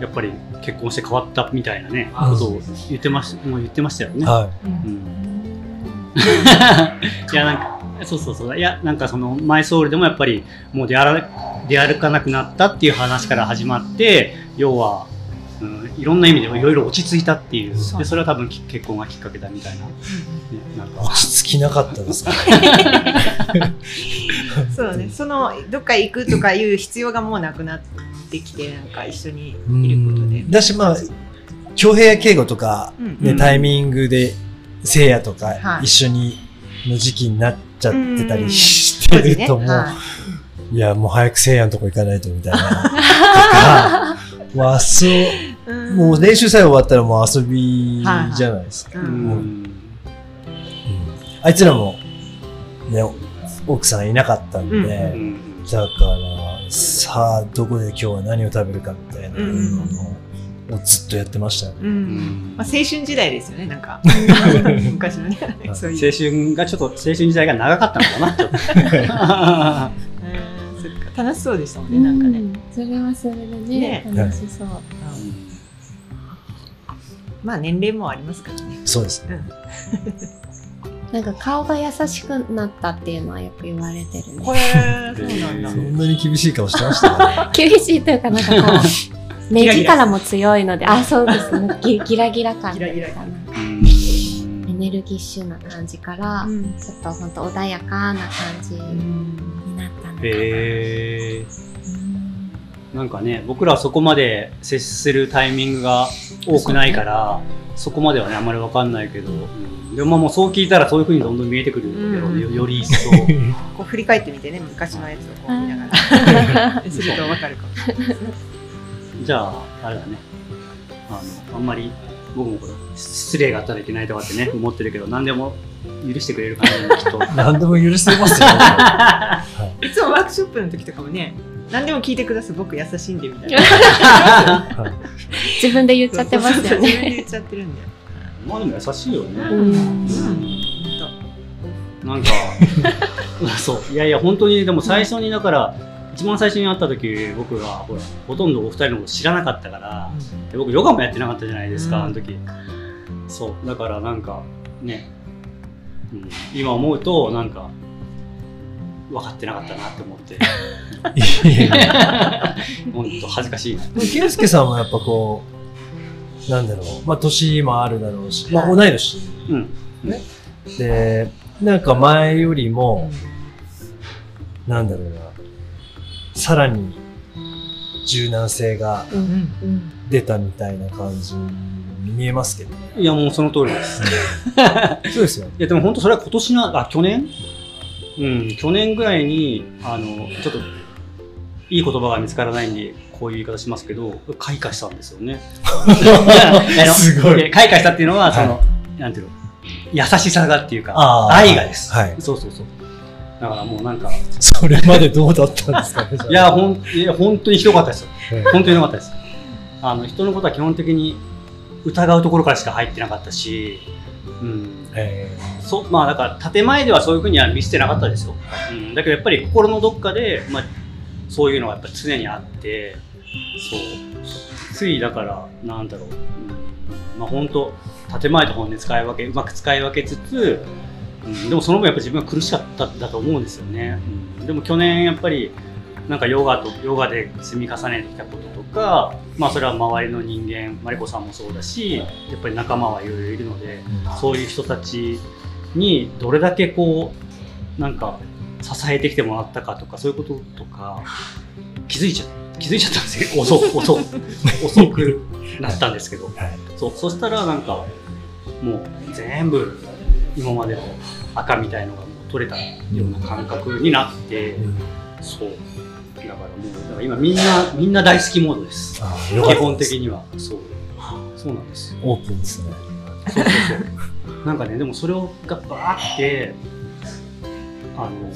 やっぱり結婚して変わったみたいなねうんことを言ってましもう言ってましたよね。はうん。いやなんかそうそうそう。いやなんかそのマイソウルでもやっぱりもう出歩かなくなったっていう話から始まって要は、うん、いろんな意味でいろいろ落ち着いたっていう。そう。でそれは多分き結婚がきっかけだみたいな、ね、なんい。か。落ち着きなかったですか？そうだね。そのどっか行くとかいう必要がもうなくなってきて、なんか一緒にいることで。だしまあ、恭平や敬語とか、うん。ね、うん。タイミングで聖夜とかはい。一緒にの時期になっちゃってたりうんしてるともう、はいやもう早く聖夜のとこ行かないとみたいな。とかもう遊うんもう練習さえ終わったらもう遊びじゃないですか。あいつらも、ね、奥さんいなかったんで、うん。うんだから、さあ、どこで今日は何を食べるかみたいなのをずっとやってましたよね。まあ、青春時代ですよね、なんか。昔のね、そういう。青春がちょっと青春時代が長かったのかなちょっと。楽しそうでしたもんね、なんかね。うん。それはそれでねね。楽しそう。まあ、年齢もありますからね。そうですね。なんか顔が優しくなったっていうのはよく言われてるね。これ、そうなんだ そ。んなに厳しい顔してました？ね。厳しいというかなんかこう目力も強いので、あそうですね。ギギラギラ感というかなうんエネルギッシュな感じから、うんちょっと本当穏やかな感じになったのかな。へーなんかね僕らはそこまで接するタイミングが多くないからそ,、こまではねあんまり分かんないけど、うん。でもまあもうそう聞いたらそういうふうにどんどん見えてくるけど、うん。よより一層。こう振り返ってみてね、昔のやつをこう見ながら。するとわかるかも。しれないですね。じゃああれだね。あのあんまり僕もこれ失礼があったらいけないとかってね思ってるけど何でも許してくれる感じにきっと。何でも許せますよ。はいつもワークショップの時とかもね何でも聞いてください。僕優しいんでみたいな。は い自分で言っちゃってますよそうそうそう自分でね。言っちゃってるんだよまあでも優しいよね、うん。うんなんか そう。いやいや本当にでも最初にだから一番最初に会った時僕がほらほとんどお二人のこと知らなかったから、で僕ヨガもやってなかったじゃないですか、うん。あの時。そう。だからなんかね、うん、今思うとなんか分かってなかったなって思って。本当恥ずかしいな。圭介さんもやっぱこう、なんだろう、まあ年もあるだろうし、まあ同い年。うん。で、なんか前よりも、なんだろうな、さらに柔軟性が出たみたいな感じに見えますけどね。いやもうその通りです。そうですよね。いやでも本当それは今年なあ去年？うん去年ぐらいにあのちょっといい言葉が見つからないんでこういう言い方しますけど開花したんですよね。すごい。や開花したっていうのはその、はなんていうの優しさがっていうか愛がです、はい。そうそうそう。だからもうなんかそれまでどうだったんですかね。いやほんいや本当にひどかったですよ。はい。本当にひどかったです。あの人のことは基本的に疑うところからしか入ってなかったし、うん、えそうまあだから建前ではそういうふうには見せてなかったですよ、うん、だけどやっぱり心のどっかで、まあ、そういうのがやっぱ常にあってそう。ついだからなんだろう、うん、まあ本当建前と本音使い分けうまく使い分けつつ、うん、でもその分やっぱ自分が苦しかったんだと思うんですよね、うん、でも去年やっぱりなんかヨガとヨガで積み重ねてきたこととか、まあ、それは周りの人間マリコさんもそうだしやっぱり仲間はいろいろいるのでそういう人たちにどれだけこうなんか支えてきてもらったかとかそういうこととか気づいちゃ気づいちゃったんですよ。遅く遅く 遅くなったんですけど、はい。そうそしたらなんかもう全部今までの赤みたいのがもう取れたような感覚になって、うん。そうだからもうだから今みんなみんな大好きモードです基本的にはそうそうなんですよオープンですね。そうそうそう。なんかね、でもそれをがバーって、あの、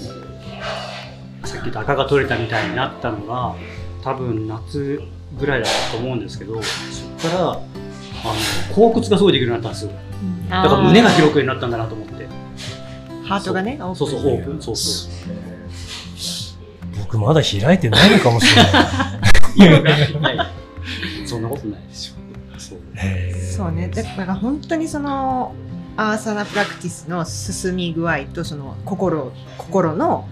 さっき言った赤が取れたみたいになったのが、多分夏ぐらいだったと思うんですけど、そこから、あの、後屈がすごいできるようになったんですよ。だから胸が広くなったんだなと思って。ハートがねそうそう、オープン、そうそう。僕まだ開いてないのかもしれない。いやいやそんなことないですよ。そう。そうねだから本当にそのアーサナプラクティスの進み具合とその心心の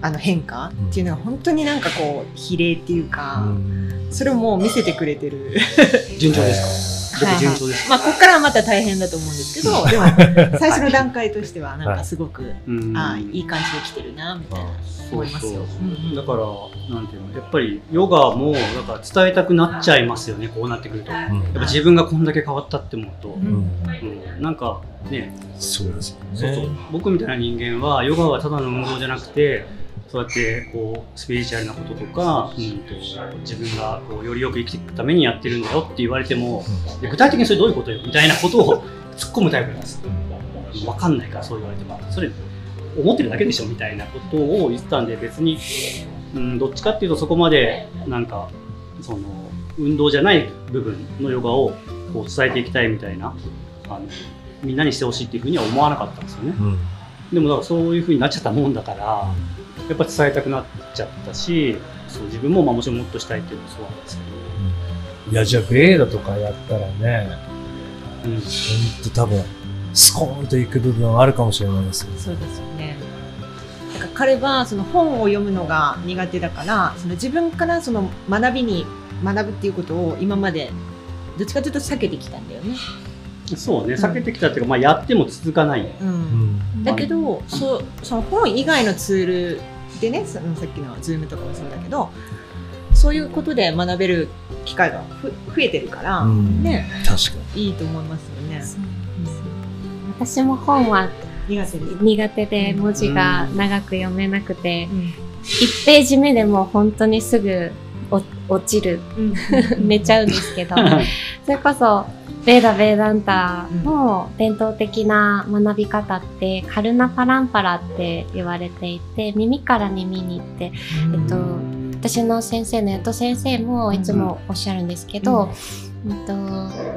あの変化っていうのが本当になんかこう比例っていうか、うんそれをもう見せてくれてる順調ですか？僕順調です。まあここからはまた大変だと思うんですけどでも最初の段階としてはなんかすごく、うんああいい感じで来てるなみたいな思いますよ。うんうん。だから、なんていうの、やっぱりヨガも、だから伝えたくなっちゃいますよね、こうなってくると。やっうんぱ自分がこんだけ変わったって思うと、うん。うん、なんかね、そうですよね。そうそう、僕みたいな人間は、ヨガはただの運動じゃなくて、そうやってこうスピリチュアルなこととか、うん、と自分がこうよりよく生きていくためにやってるんだよって言われても、で具体的にそれどういうことよみたいなことを 突っ込むタイプなんです。わかんないからそう言われても、それ思ってるだけでしょみたいなことを言ってたんで、別に、うん、どっちかっていうとそこまでなんかその運動じゃない部分のヨガをこう伝えていきたいみたいなあのみんなにしてほしいっていうふうには思わなかったんですよね。うんでもだからそういうふうになっちゃったもんだから、やっぱ伝えたくなっちゃったし、そう自分もまあもちろんもっとしたいっていうのもそうなんですいや、じゃあ、ベーダとかやったらね、けど、うん、ほんと多分、スコーンと行く部分はあるかもしれないですよ。そうですよね。だから彼はその本を読むのが苦手だから、その自分からその学びに学ぶっていうことを今までどっちかというと避けてきたんだよね。そうね、避けてきたっていうか、まあ、やっても続かない。うんうん。だけど、そうその本以外のツールでね、そのさっきのズームとかもそうだけど、そういうことで学べる機会がふ増えてるから、うんね、確かに。いいと思いますよね。私も本は苦手です。苦手で文字が長く読めなくて、うん1ページ目でもう本当にすぐお落ちる、うん 寝ちゃうんですけど、それこそベーダ・ベーダンタの伝統的な学び方ってカルナ・パランパラって言われていて耳から耳にって、えっと、私の先生のヤト先生もいつもおっしゃるんですけど、うん。と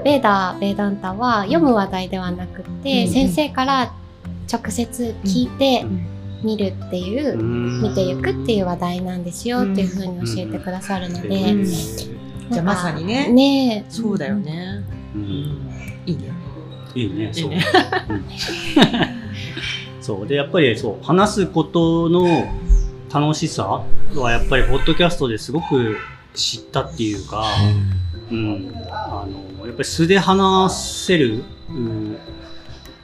ベーダ・ベーダンタは読む話題ではなくて、うん先生から直接聞いてうん。見るっていう、見ていくっていう話題なんですよっていうふうに教えてくださるので、じゃあまさにね。ねえ。そうだよね。うんいいね。いいね、そう。いいねうんそう。で、やっぱりそう、話すことの楽しさはやっぱり、ポッドキャストですごく知ったっていうか、うん。あの、やっぱり素で話せる、うん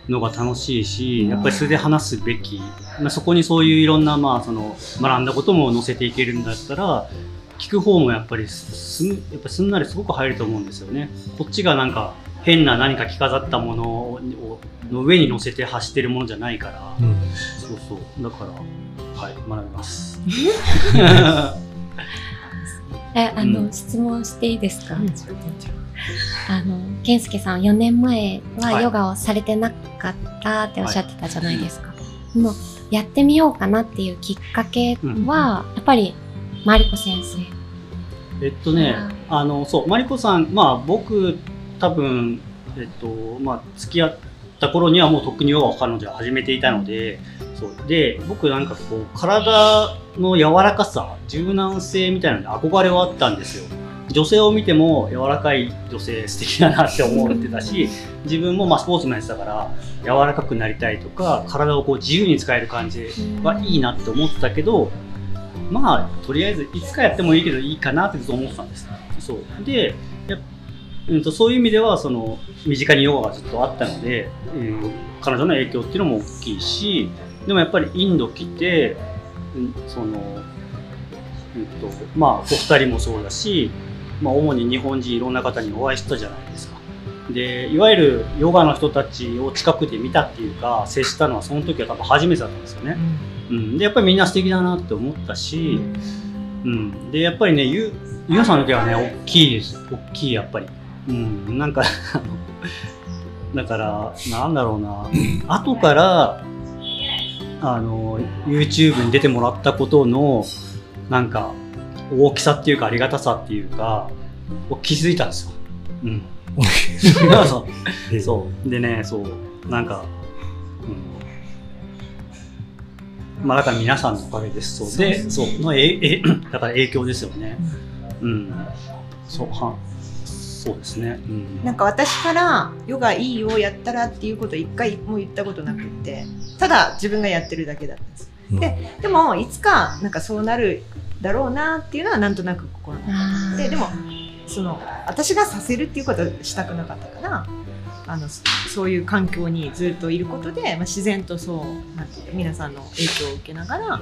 のが楽しいし、やっぱり素で話すべき、まあ、そこにそういういろんな、まあ、その、学んだことも載せていけるんだったら、聞く方もやっぱりすんやっぱすんなりすごく入ると思うんですよね。こっちがなんか変な何か着飾ったものをの上に乗せて走ってるものじゃないから、うん。そうそう。だからはい学びます。えあの、うん。質問していいですか、あの健介さん4年前ははい。ヨガをされてなかったっておっしゃってたじゃないですか、もうやってみようかなっていうきっかけは、やっぱりマリコ先生。えっとねあのそうマリコさんまあ僕多分えっとまあ付き合った頃にはもうとっくにヨガを彼女は始めていたのでそう。で僕なんかこう体の柔らかさ柔軟性みたいなのに憧れはあったんですよ。女性を見ても柔らかい女性素敵だなって思ってたし 自分もまあスポーツマンやってたから柔らかくなりたいとか体をこう自由に使える感じはいいなって思ってたけどまあとりあえずいつかやってもいいけどいいかなってずっと思ってたんですそうでうん、とそういう意味ではその身近にヨガがずっとあったので、うん彼女の影響っていうのも大きいしでもやっぱりインド来て、うんその、うんとまあお二人もそうだし、まあ、主に日本人いろんな方にお会いしたじゃないですか。でいわゆるヨガの人たちを近くで見たっていうか接したのはその時は多分初めてだったんですよね。うん、でやっぱりみんな素敵だなって思ったし、うん、でやっぱりねゆゆうさんの時はね大きいです。大きいやっぱり、うん、なんかだからなんだろうな。後からあの YouTube に出てもらったことのなんか大きさっていうかありがたさっていうかを気づいたんですよ。うん、そう。でねそう。なんか、まあだから皆さんのおかげです。そう。でそうのえ えだから影響ですよね。うん。そう。はそうですね、うん、なんか私からヨガいいよやったらっていうことを一回も言ったことなくってただ自分がやってるだけだったんです。ででもいつかなんかそうなるだろうなっていうのはなんとなく心の中ででもその私がさせるっていうことはしたくなかったからあのそそういう環境にずっといることで、まあ、自然とそう皆さんの影響を受けながら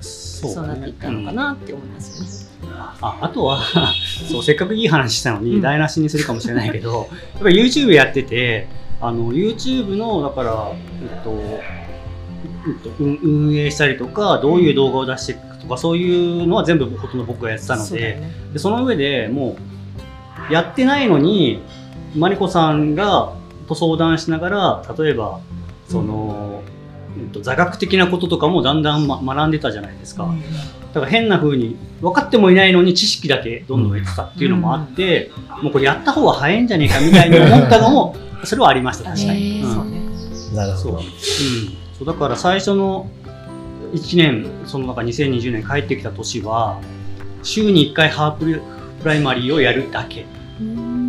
そそうなっていったのかなって思いますよね。ああとは そうせっかくいい話したのにうん。台無しにするかもしれないけど、やっぱり YouTube やっててあの YouTube のだから、えっとえっと運運営したりとかどういう動画を出していくとかそういうのは全部ほとんど僕がやってたのでそね。でその上でもうやってないのにマリコさんがと相談しながら例えばその、えっと座学的なこととかもだんだん、ま、学んでたじゃないですか。だから変な風に分かってもいないのに知識だけどんどん得てたっていうのもあって、もうこれやった方が早いんじゃねえかみたいに思ったのも それはありました確かに。なるほど。う。ん、そうだから最初の1年その中2020年帰ってきた年は週に1回ハーププライマリーをやるだけ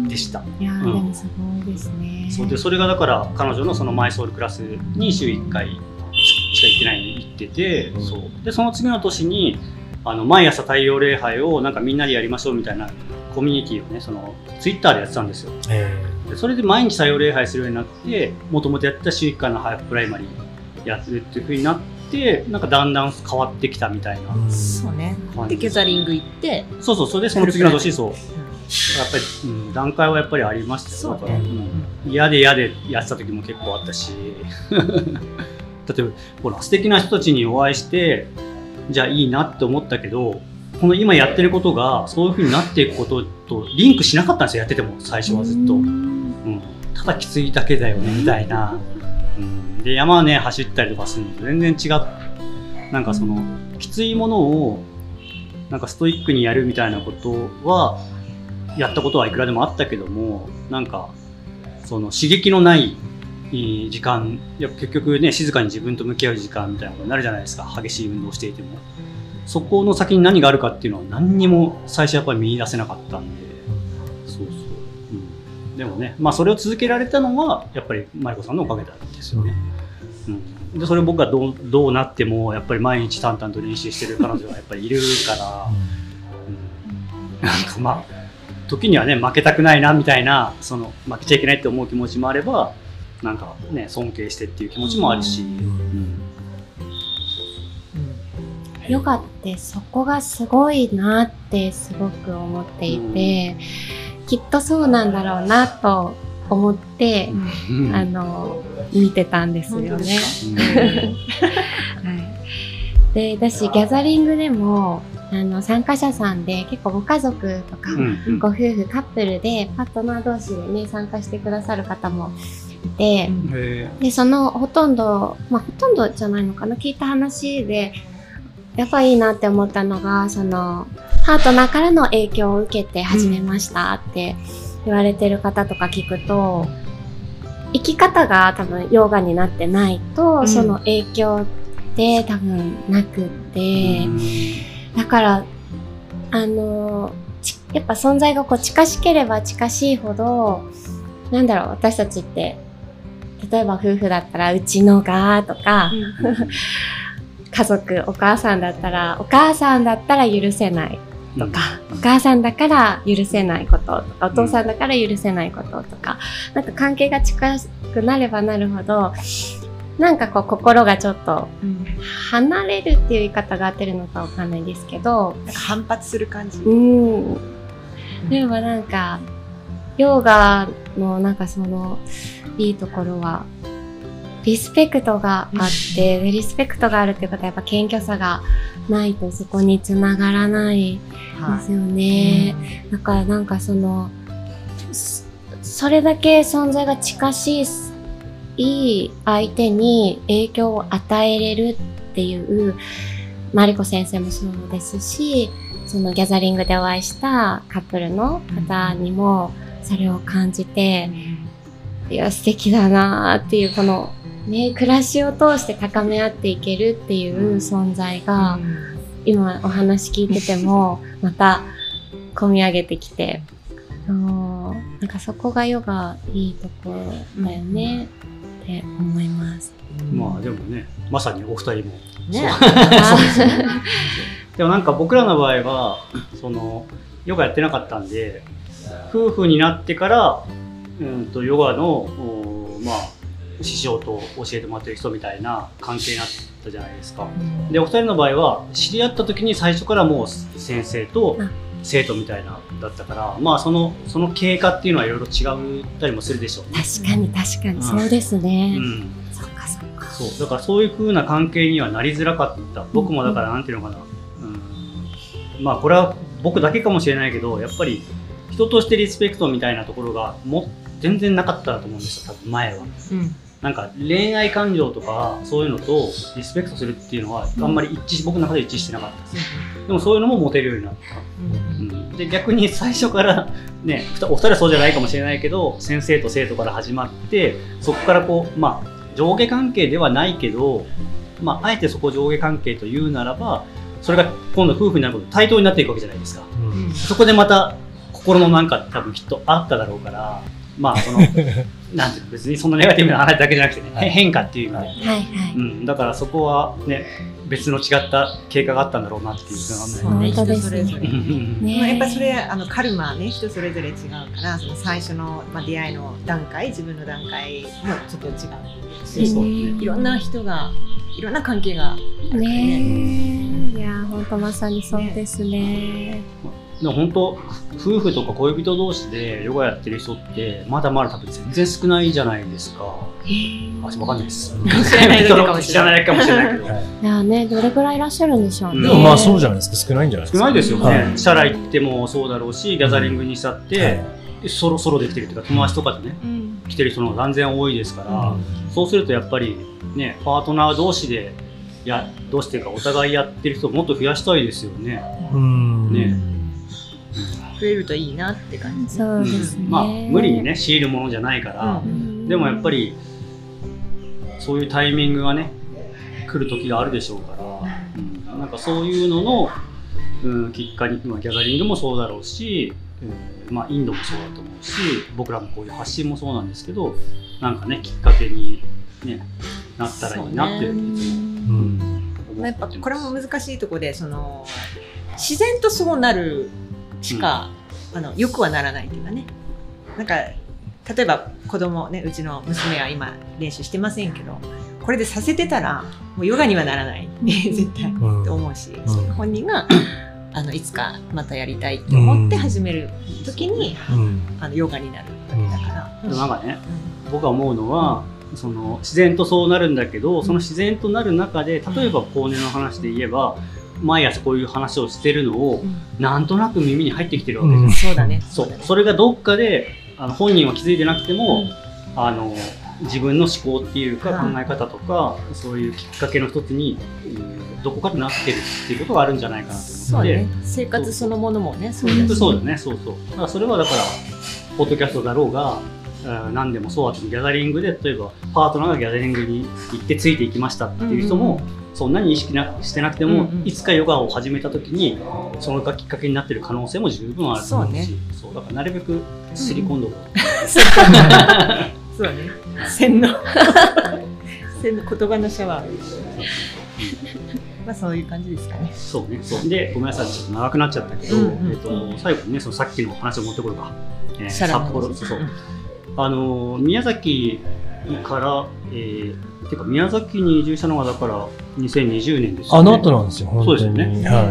でした。いやー、うん。でもすごいですね。そうでそれがだから彼女のそのマイソウルクラスに週1回しか行ってないのに行ってて、そう。でその次の年にあの毎朝太陽礼拝をなんかみんなでやりましょうみたいなコミュニティをねそのツイッターでやってたんですよ。えでそれで毎日太陽礼拝するようになってもともとやってた週1回のハーフプライマリーやってるっていうふうになってなんかだんだん変わってきたみたいな、ーうん。そうね。はいでギャザリング行って、そうそうそれでその次の年そう。うんやっぱり、うん、段階はやっぱりありましたよ。そうね。だからうん嫌で嫌でやってた時も結構あったし。例えばほら素敵な人たちにお会いしてじゃあいいなって思ったけどこの今やってることがそういうふうになっていくこととリンクしなかったんですよやってても。最初はずっと、ううん。ん、ただきついだけだよねみたいな、うん、で山ね走ったりとかするのと全然違う。なんかそのきついものをなんかストイックにやるみたいなことはやったことはいくらでもあったけどもなんかその刺激のない時間いや結局ね静かに自分と向き合う時間みたいなことになるじゃないですか。激しい運動をしていても。そこの先に何があるかっていうのは何にも最初やっぱり見出せなかったんで。そうそう、うん、でもねまあそれを続けられたのはやっぱりマリコさんのおかげなんですよね、うん、でそれを僕がどうどうなってもやっぱり毎日淡々と練習してる彼女がやっぱりいるから、うん、なんかまあ時にはね負けたくないなみたいなその負けちゃいけないって思う気持ちもあればなんかね尊敬してっていう気持ちもあるし、うん。ヨガってそこがすごいなってすごく思っていて、きっとそうなんだろうなと思って、うん。あの見てたんですよね。はい、で私ギャザリングでもあの参加者さんで結構ご家族とか、うんうん。ご夫婦カップルでパートナー同士でね参加してくださる方もいて、へでそのほとんどまあほとんどじゃないのかな聞いた話でやっぱいいなって思ったのがそのパートナーからの影響を受けて始めましたって言われてる方とか聞くと生き方が多分ヨガになってないと、うん。その影響って多分なくって、えだからあのちやっぱ存在がこう近しければ近しいほどなんだろう私たちって例えば夫婦だったらうちのがとか、家族お母さんだったらお母さんだったら許せないとか、お母さんだから許せないこととかお父さんだから許せないこととか、なんか関係が近くなればなるほどなんかこう心がちょっと離れるっていう言い方が合ってるのかわかんないですけどなんか反発する感じ。うん。でもなんかヨガのなんかそのいいところはリスペクトがあって、でリスペクトがあるっていうことはやっぱ謙虚さがないとそこにつながらないですよね。だからなんかその、そそれだけ存在が近しい、いい相手に影響を与えれるっていう、マリコ先生もそうですし、そのギャザリングでお会いしたカップルの方にもそれを感じて、いや、素敵だなーっていう、この、ね、暮らしを通して高め合っていけるっていう存在が、今お話聞いてても、また、込み上げてきて、なんかそこがヨガいいところだよねって思います。まあでもねまさにお二人もね。でもなんか僕らの場合はそのヨガやってなかったんで夫婦になってから、うん、とヨガのおまあ師匠と教えてもらってる人みたいな関係になったじゃないですか。でお二人の場合は知り合った時に最初からもう先生とあ生徒みたいなだったからまあそのその経過っていうのはいろいろ違ったりもするでしょうね。確かに確かに、うん。そうですね。うん。そっかそっか。そう。だからそういう風な関係にはなりづらかった。僕もだからなんていうのかな、うん、まあこれは僕だけかもしれないけどやっぱり人としてリスペクトみたいなところがも全然なかったと思うんですよ多分前は。うんなんか恋愛感情とかそういうのとリスペクトするっていうのはあんまり一致し僕の中で一致してなかったですでもそういうのも持てるようになった、うん、で逆に最初からねお二人はそうじゃないかもしれないけど先生と生徒から始まってそこからこうまあ上下関係ではないけど、まあ、あえてそこを上下関係というならばそれが今度夫婦になること対等になっていくわけじゃないですか。うん。そこでまた心のなんか多分きっとあっただろうからまあその なんていうの別にそんなネガティブな話だけじゃなくてね、はい変化っていう意味で、はいはい。うん、だからそこはね別の違った経過があったんだろうなっていうふうね人それぞれね。まあ、やっぱねそれあのカルマはね人それぞれ違うからその最初の、まあ、出会いの段階自分の段階もちょっと違う。し、そうね。いろんな人がいろんな関係があるからね。ねえ。いや本当まさにそうですね。でも本当夫婦とか恋人同士でヨガやってる人ってまだまだ多分全然少ないじゃないですか。あ、わかんないです。知らないかもし知れないらないかもしれないけど。いやねどれぐらいいらっしゃるんでしょうね。うんでもまあそうじゃないですか少ないんじゃないですか少ないですよね。はいシャラ行ってもそうだろうし、ギャザリングにしたって、はいソロソロで来てるっていうか友達とかでねうん来てる人の方が断然多いですから、そうするとやっぱりねパートナー同士でやどうしていうかお互いやってる人をもっと増やしたいですよね。うん。ね増えるといいなって感じ。そうですね、まあ無理にね強いるものじゃないから、うん。でもやっぱりそういうタイミングがね来る時があるでしょうから、うん、なんかそういうのの、うん、きっかけに、まあ、ギャザリングもそうだろうし、うん。まあ、インドもそうだと思うし僕らもこういう発信もそうなんですけどなんかねきっかけに、ね、なったらいいなっていつもうん。思やっぱこれも難しいところでその自然とそうなるしか、あのよくはならないっていうかね。なんか例えば子供ねうちの娘は今練習してませんけどこれでさせてたらもうヨガにはならない。絶対。うん。と思うし、ん。本人が あのいつかまたやりたいと思って始める時に、うん。あのヨガになるわけだから。でもなんかね僕が思うのはその自然とそうなるんだけどその自然となる中で例えば後年の話で言えば毎朝こういう話をしてるのをうんなんとなく耳に入ってきてるわけじゃん、うんそうだね。そうだね。それがどっかであの本人は気づいてなくても、あの自分の思考っていうかうん考え方とか、そういうきっかけの一つに、うんどこかでなってるっていうことがあるんじゃないかなと思ってそうね。生活そのものもね、そうだし。そうだねそうそうだからそれはだからポッドキャストだろうがうん何でもそうだとギャザリングで例えばパートナーがギャザリングに行ってついていきましたっていう人も、そんなに意識なしてなくても、うんうん。いつかヨガを始めた時にそのがきっかけになってる可能性も十分あると思うし。そうだからなるべくすり込んどこう、そうだね。洗脳。洗脳言葉のシャワー。まあそういう感じですかね。そうね。そう。でごめんなさい。ちょっと長くなっちゃったけど、うんうん。えっと最後にねそのさっきの話を持ってこようか、えー札幌。そうそう、うんあのー宮崎から、えー、てか宮崎に移住したのがだから2020年ですよね。あの後なんですよ。そうですよね。は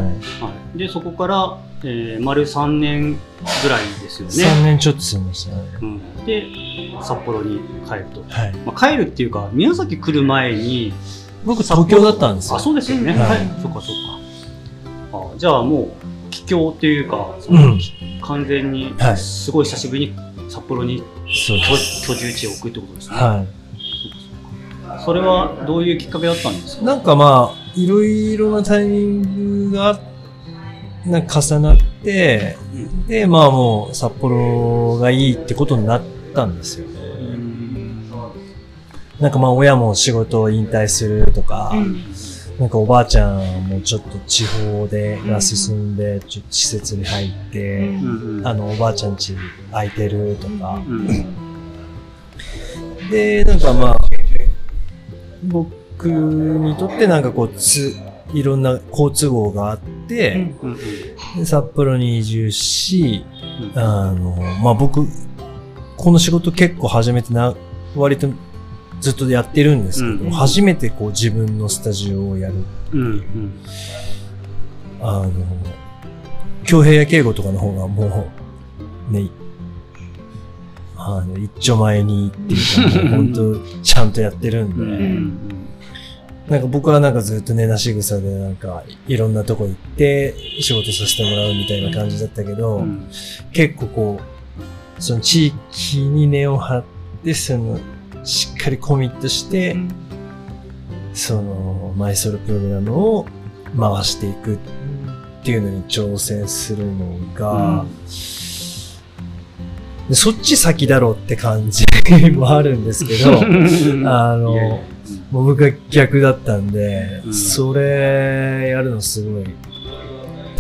はい、でそこから、えー、丸3年ぐらいですよい。3ね、年ちょっと住みましたね。うん、で札幌に帰ると、はい。まあ、帰るっていうか宮崎来る前に僕、東京だったんですよ。あそうですよね、うんはい。はい。そっかそっか。あじゃあもう帰郷っていうかその、うん。完全にはい。すごい久しぶりに札幌にそうです。居居住地を置くってことですね、はそれはどういうきっかけだったんですい。か？なんかまあ、いろいろなタイミングが、なんか重なって、で、まあもう札幌がいいってことになったんですよね。うんなんかまあ親も仕事を引退するとか、なんかおばあちゃんもちょっと地方でが進んで、ちょっと施設に入って、うん。うん。あのおばあちゃん家空いてるとか、うん。で、なんかまあ、僕にとってなんかこう、つ、いろんな交通網があって、札幌に移住し、うん。あの、まあ僕、この仕事結構初めてな、割とずっとやってるんですけど、うん。初めてこう自分のスタジオをやる。うんうん。あの、京平や敬吾とかの方がもう、ね、あの、一丁前にっていうか、もう 本当ちゃんとやってるんで、うんうん。なんか僕はなんかずっとね、なし草でなんかいろんなとこ行って仕事させてもらうみたいな感じだったけど、うん。結構こう、その地域に根を張って、その、しっかりコミットして、その、マイソロプログラムを回していくっていうのに挑戦するのが、でそっち先だろうって感じもあるんですけど、あのいやいや。もう僕は逆だったんで、うん。それやるのすごい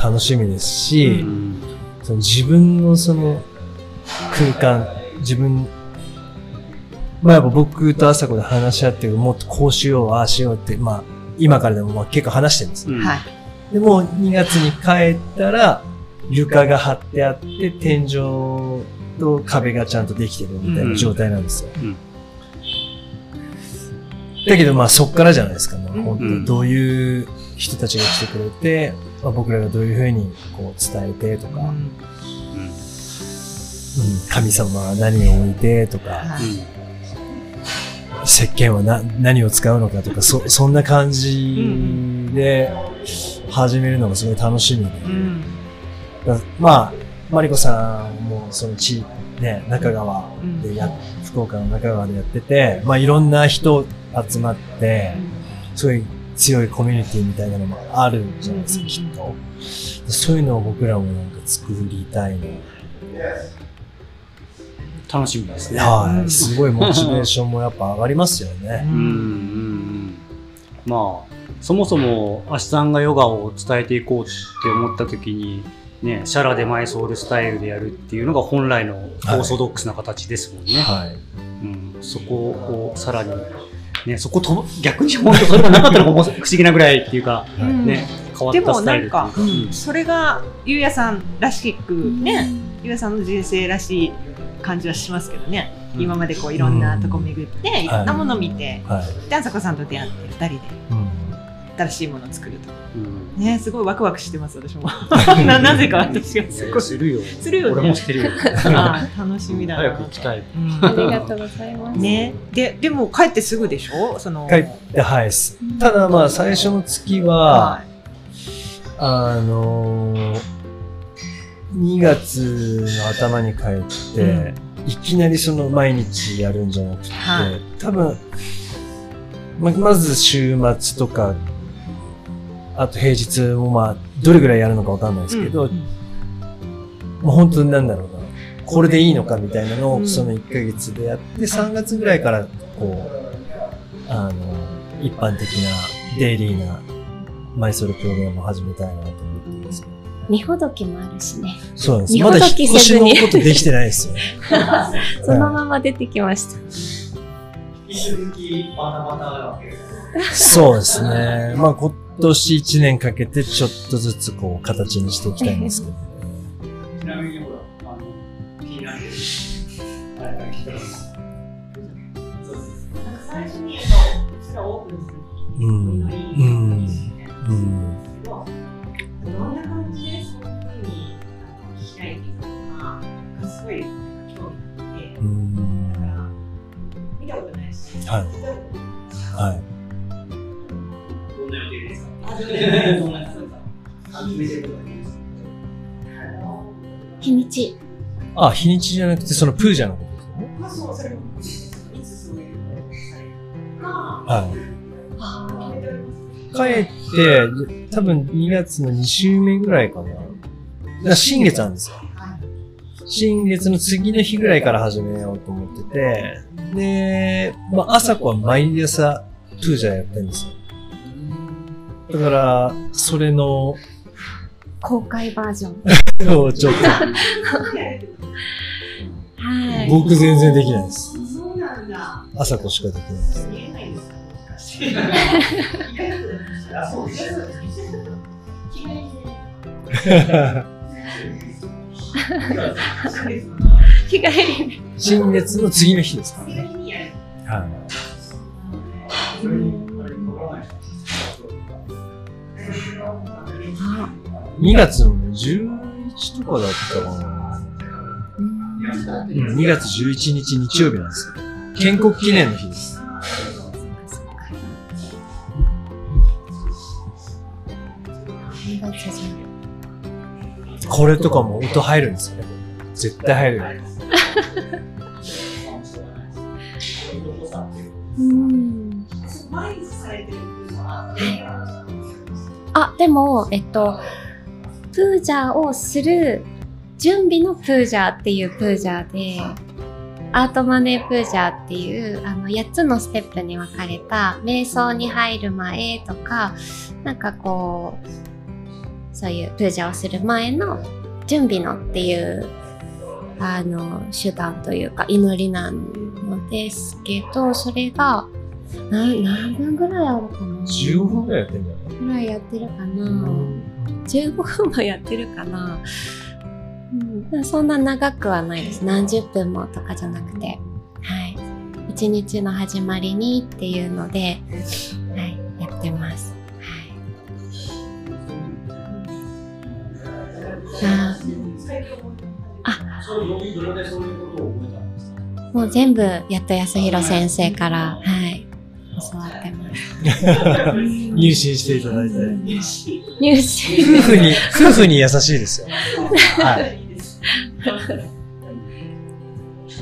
楽しみですし、うん。その自分のその空間、自分、まあやっぱ僕と朝子で話し合ってもっとこうしよう、ああしようって、まあ今からでもまあ結構話してるんですよ。うん。はい。でも2月に帰ったら床が張ってあって天井と壁がちゃんとできてるみたいな状態なんですよ。うん。だけどまあそっからじゃないですか、もううん。本当にどういう人たちが来てくれて、まあ、僕らがどういうふうにこう伝えてとか、うん。神様は何を置いてとか、石鹸はな何を使うのかとか、そ、そんな感じで始めるのがすごい楽しみで。うん。だまあ、マリコさんもその地、ね、中川でや、福岡の中川でやってて、まあいろんな人集まって、すごい強いコミュニティみたいなのもあるじゃないですか、きっと。そういうのを僕らもなんか作りたいの。楽しみですね。はい。すごいモチベーションもやっぱ上がりますよね。うんうんうん。まあ、そもそも、アシさんがヨガを伝えていこうって思った時に、ね、シャラでマイソウルスタイルでやるっていうのが本来のオーソドックスな形ですもんね。はい。うん、そこをさらに、ね、そこと逆に本当それがなかったのがもう不思議なぐらいっていうか、うんね、変わでったスタイルっていうか。、うんそれがゆうやさんらしくね、ゆうやさんの人生らしい感じはしますけどね、うん。今までこういろんなとこ巡って、いろんなもの見て、はい。であさこさんと出会って二人でうん。新しいものを作ると。うん。ねすごいワクワクしてます私も。ななぜか私がすごいするよ。するよね。俺もしてるよ。あー楽しみだな。早く行きたい。うん。ありがとうございます。ね。ででも帰ってすぐでしょ？その。帰って、はい。ただまあ最初の月は、はあのー、2月の頭に帰って、うん。いきなりその毎日やるんじゃなくて、はい。多分、ま、まず週末とか、あと平日もまあ、どれぐらいやるのかわかんないですけど、うん。もう本当になんだろうな、これでいいのかみたいなのをうん。その1ヶ月でやって、3月ぐらいからこう、あの、一般的なデイリーなマイソルプログラムを始めたいなと思っていますけど。荷ほどきもあるしね。そうなんです。荷まだ引っ越しのことできてないですよ。そのまま出てきました。そうですね。まあ今年1年かけてちょっとずつこう形にしていきたいんですけど。ちなみにほら、あの、気になる。あれ聞いてます。最初に、うちらオープンするうん日にち。あ、日にちじゃなくてそのプージャのことですよね。はい。帰って、多分2月の2週目ぐらいかな。だから新月なんですよ。新月の次の日ぐらいから始めようと思ってて、で、まあ、朝子は毎朝プージャやってるんですよ。だから、それの、公開バージョン。をちょっはい。と、僕全然できないです。そうなんだ。朝子しかできないです。日帰り。新月の次の日ですからね。はい。あ、2月の11とかだったかな。うん、2月11日日曜日なんですよ。建国記念の日です。2月じこれとかも音入るんですよね。絶対入るよね。うん。あ、でも、えっと、プージャーをする準備のプージャーっていうプージャーで、アートマネープージャーっていう、あの、8つのステップに分かれた、瞑想に入る前とか、なんかこう、そういうプージャーをする前の準備のっていう、あの、手段というか、祈りなのですけど、それが、何、何分ぐらいあるかな。15分くらいやってんだよね。ぐらいやってるかな、15分もやってるかな、うん、そんな長くはないです。何十分もとかじゃなくて。はい。一日の始まりにっていうので、はい、やってます、はい、あそれどこでそういうことを覚えたんですか？もう全部やっと安弘先生から、はい、教わってます 入信していただいて。入試夫婦に、夫婦に優しいですよ。はい。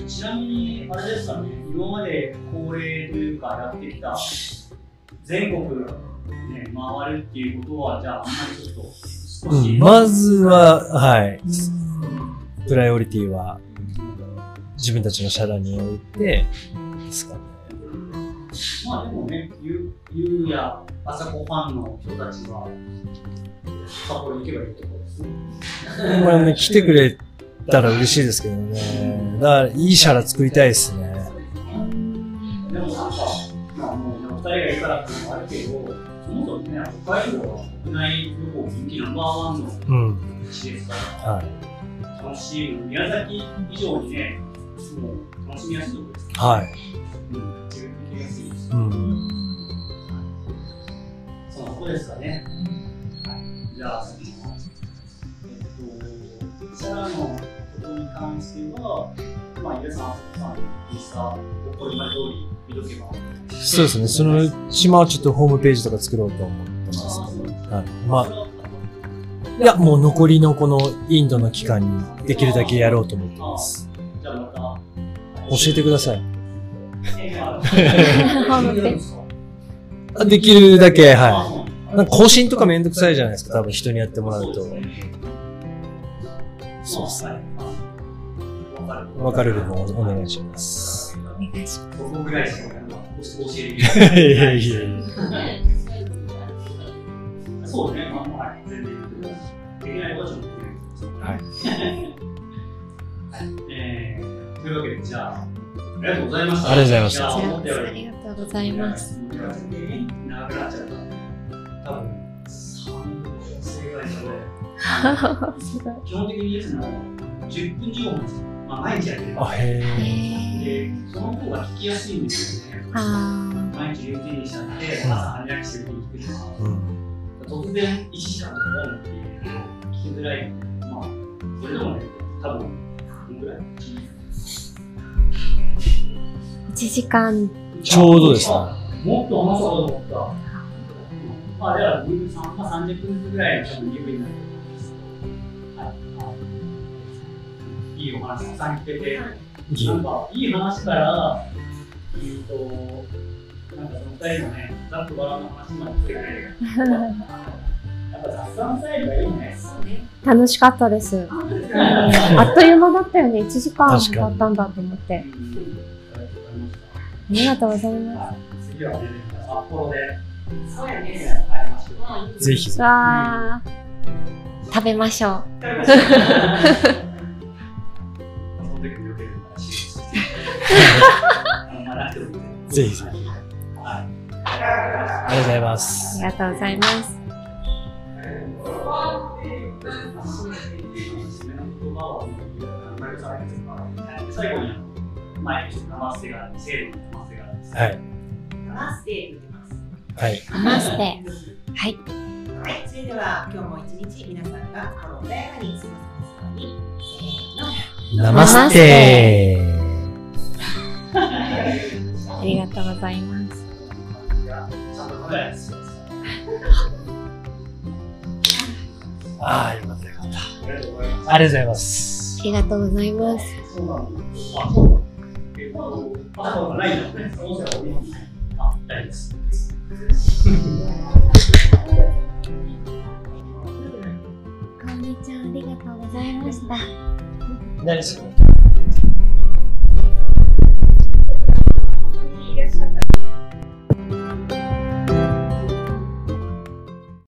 ちなみに、あれですかね、今まで恒例というかやってきた全国、ね、回るっていうことは、じゃあ、あんまりちょっと少し、うん、まずは、はい。プライオリティは、自分たちの社団に置いて、ですかね。まあでもね、ゆゆうやあさこファンの人たちは、札幌に行けばいいってことですね。まあね、来てくれたら嬉しいですけどね。だから、いいシャラ作りたいですね。でもなんか、まあもう、お二人がいるからっていうのもあるけど、そもそもね、北海道は国内旅行人気ナンバーワンのうん。地ですから、はい。楽しい、宮崎以上にね、もう楽しみやすいところですね。はい。うん。そのことですかね。はい、じゃあ、そのえっと、のことに関しては、まあ、皆さん、さんのインスタ、おこりまで通り見とけば。そうですね。そのうちもちょっとホームページとか作ろうと思ってますあけど。はい。まあ、いや、もう残りのこのインドの期間にできるだけやろうと思ってます。じゃあまた、教えてください。できるだけ、はい。なんか更新とかめんどくさいじゃないですか。多分人にやってもらうと。そうですね。わかる。わかる分おお願いします。お願いしま僕ぐらいしか教えていやいやいや。そうね、まあまあ、全然できないことはちょっとできない。はい。はい。えー、というわけで、じゃあ、ありがとうございました。ありがとうございましたやす。思ったよりありがとうございます。長くなっちゃった。多分、3歳ぐらいですかね。基本的にいつも10分15分です。まあ、毎日やってる。あ、へへで、ーその方が聞きやすいんですよね。あ毎日ルーティンにしちゃって、うん朝早起きするに聞くとか。ーうん。突然1時間とかポンって聞きづらい。まあ、それでもね、多分、このぐらい。ー1時間ちょうどですね。もっと話そうと思った。まあ、では、3まあ、30分ずつぐらいの多分2分になると思います。はい。お話たくさん聞けて、なんか、いい話から、言うと、なんかその二人のね、ざっくばらんの話まで来てくれる。やっぱ雑談スタイルがいいね。楽しかったです。あっという間だったよね。1時間だったんだと思って。ありがとうございます。次はね、札幌で。ぜひ。わー。食べましょう。ぜひぜひ。はい。ありがとうございます。ありがとうございます。最後に前にナマステがある、制度のはい。ナマステ言ってます。はい。ナマステ。はい。はい、それでは今日も一日皆さんが心穏やかに過ごせますように、せーの。ナマステありがとうございます。ああ、よかったよかっありがとうございます。た。ありがとうございますあ。りがとうございます。パソコンがないんだね。音声はおります。あ、大丈夫です。こんにちは、ありがとうございました。何するいらっしゃった。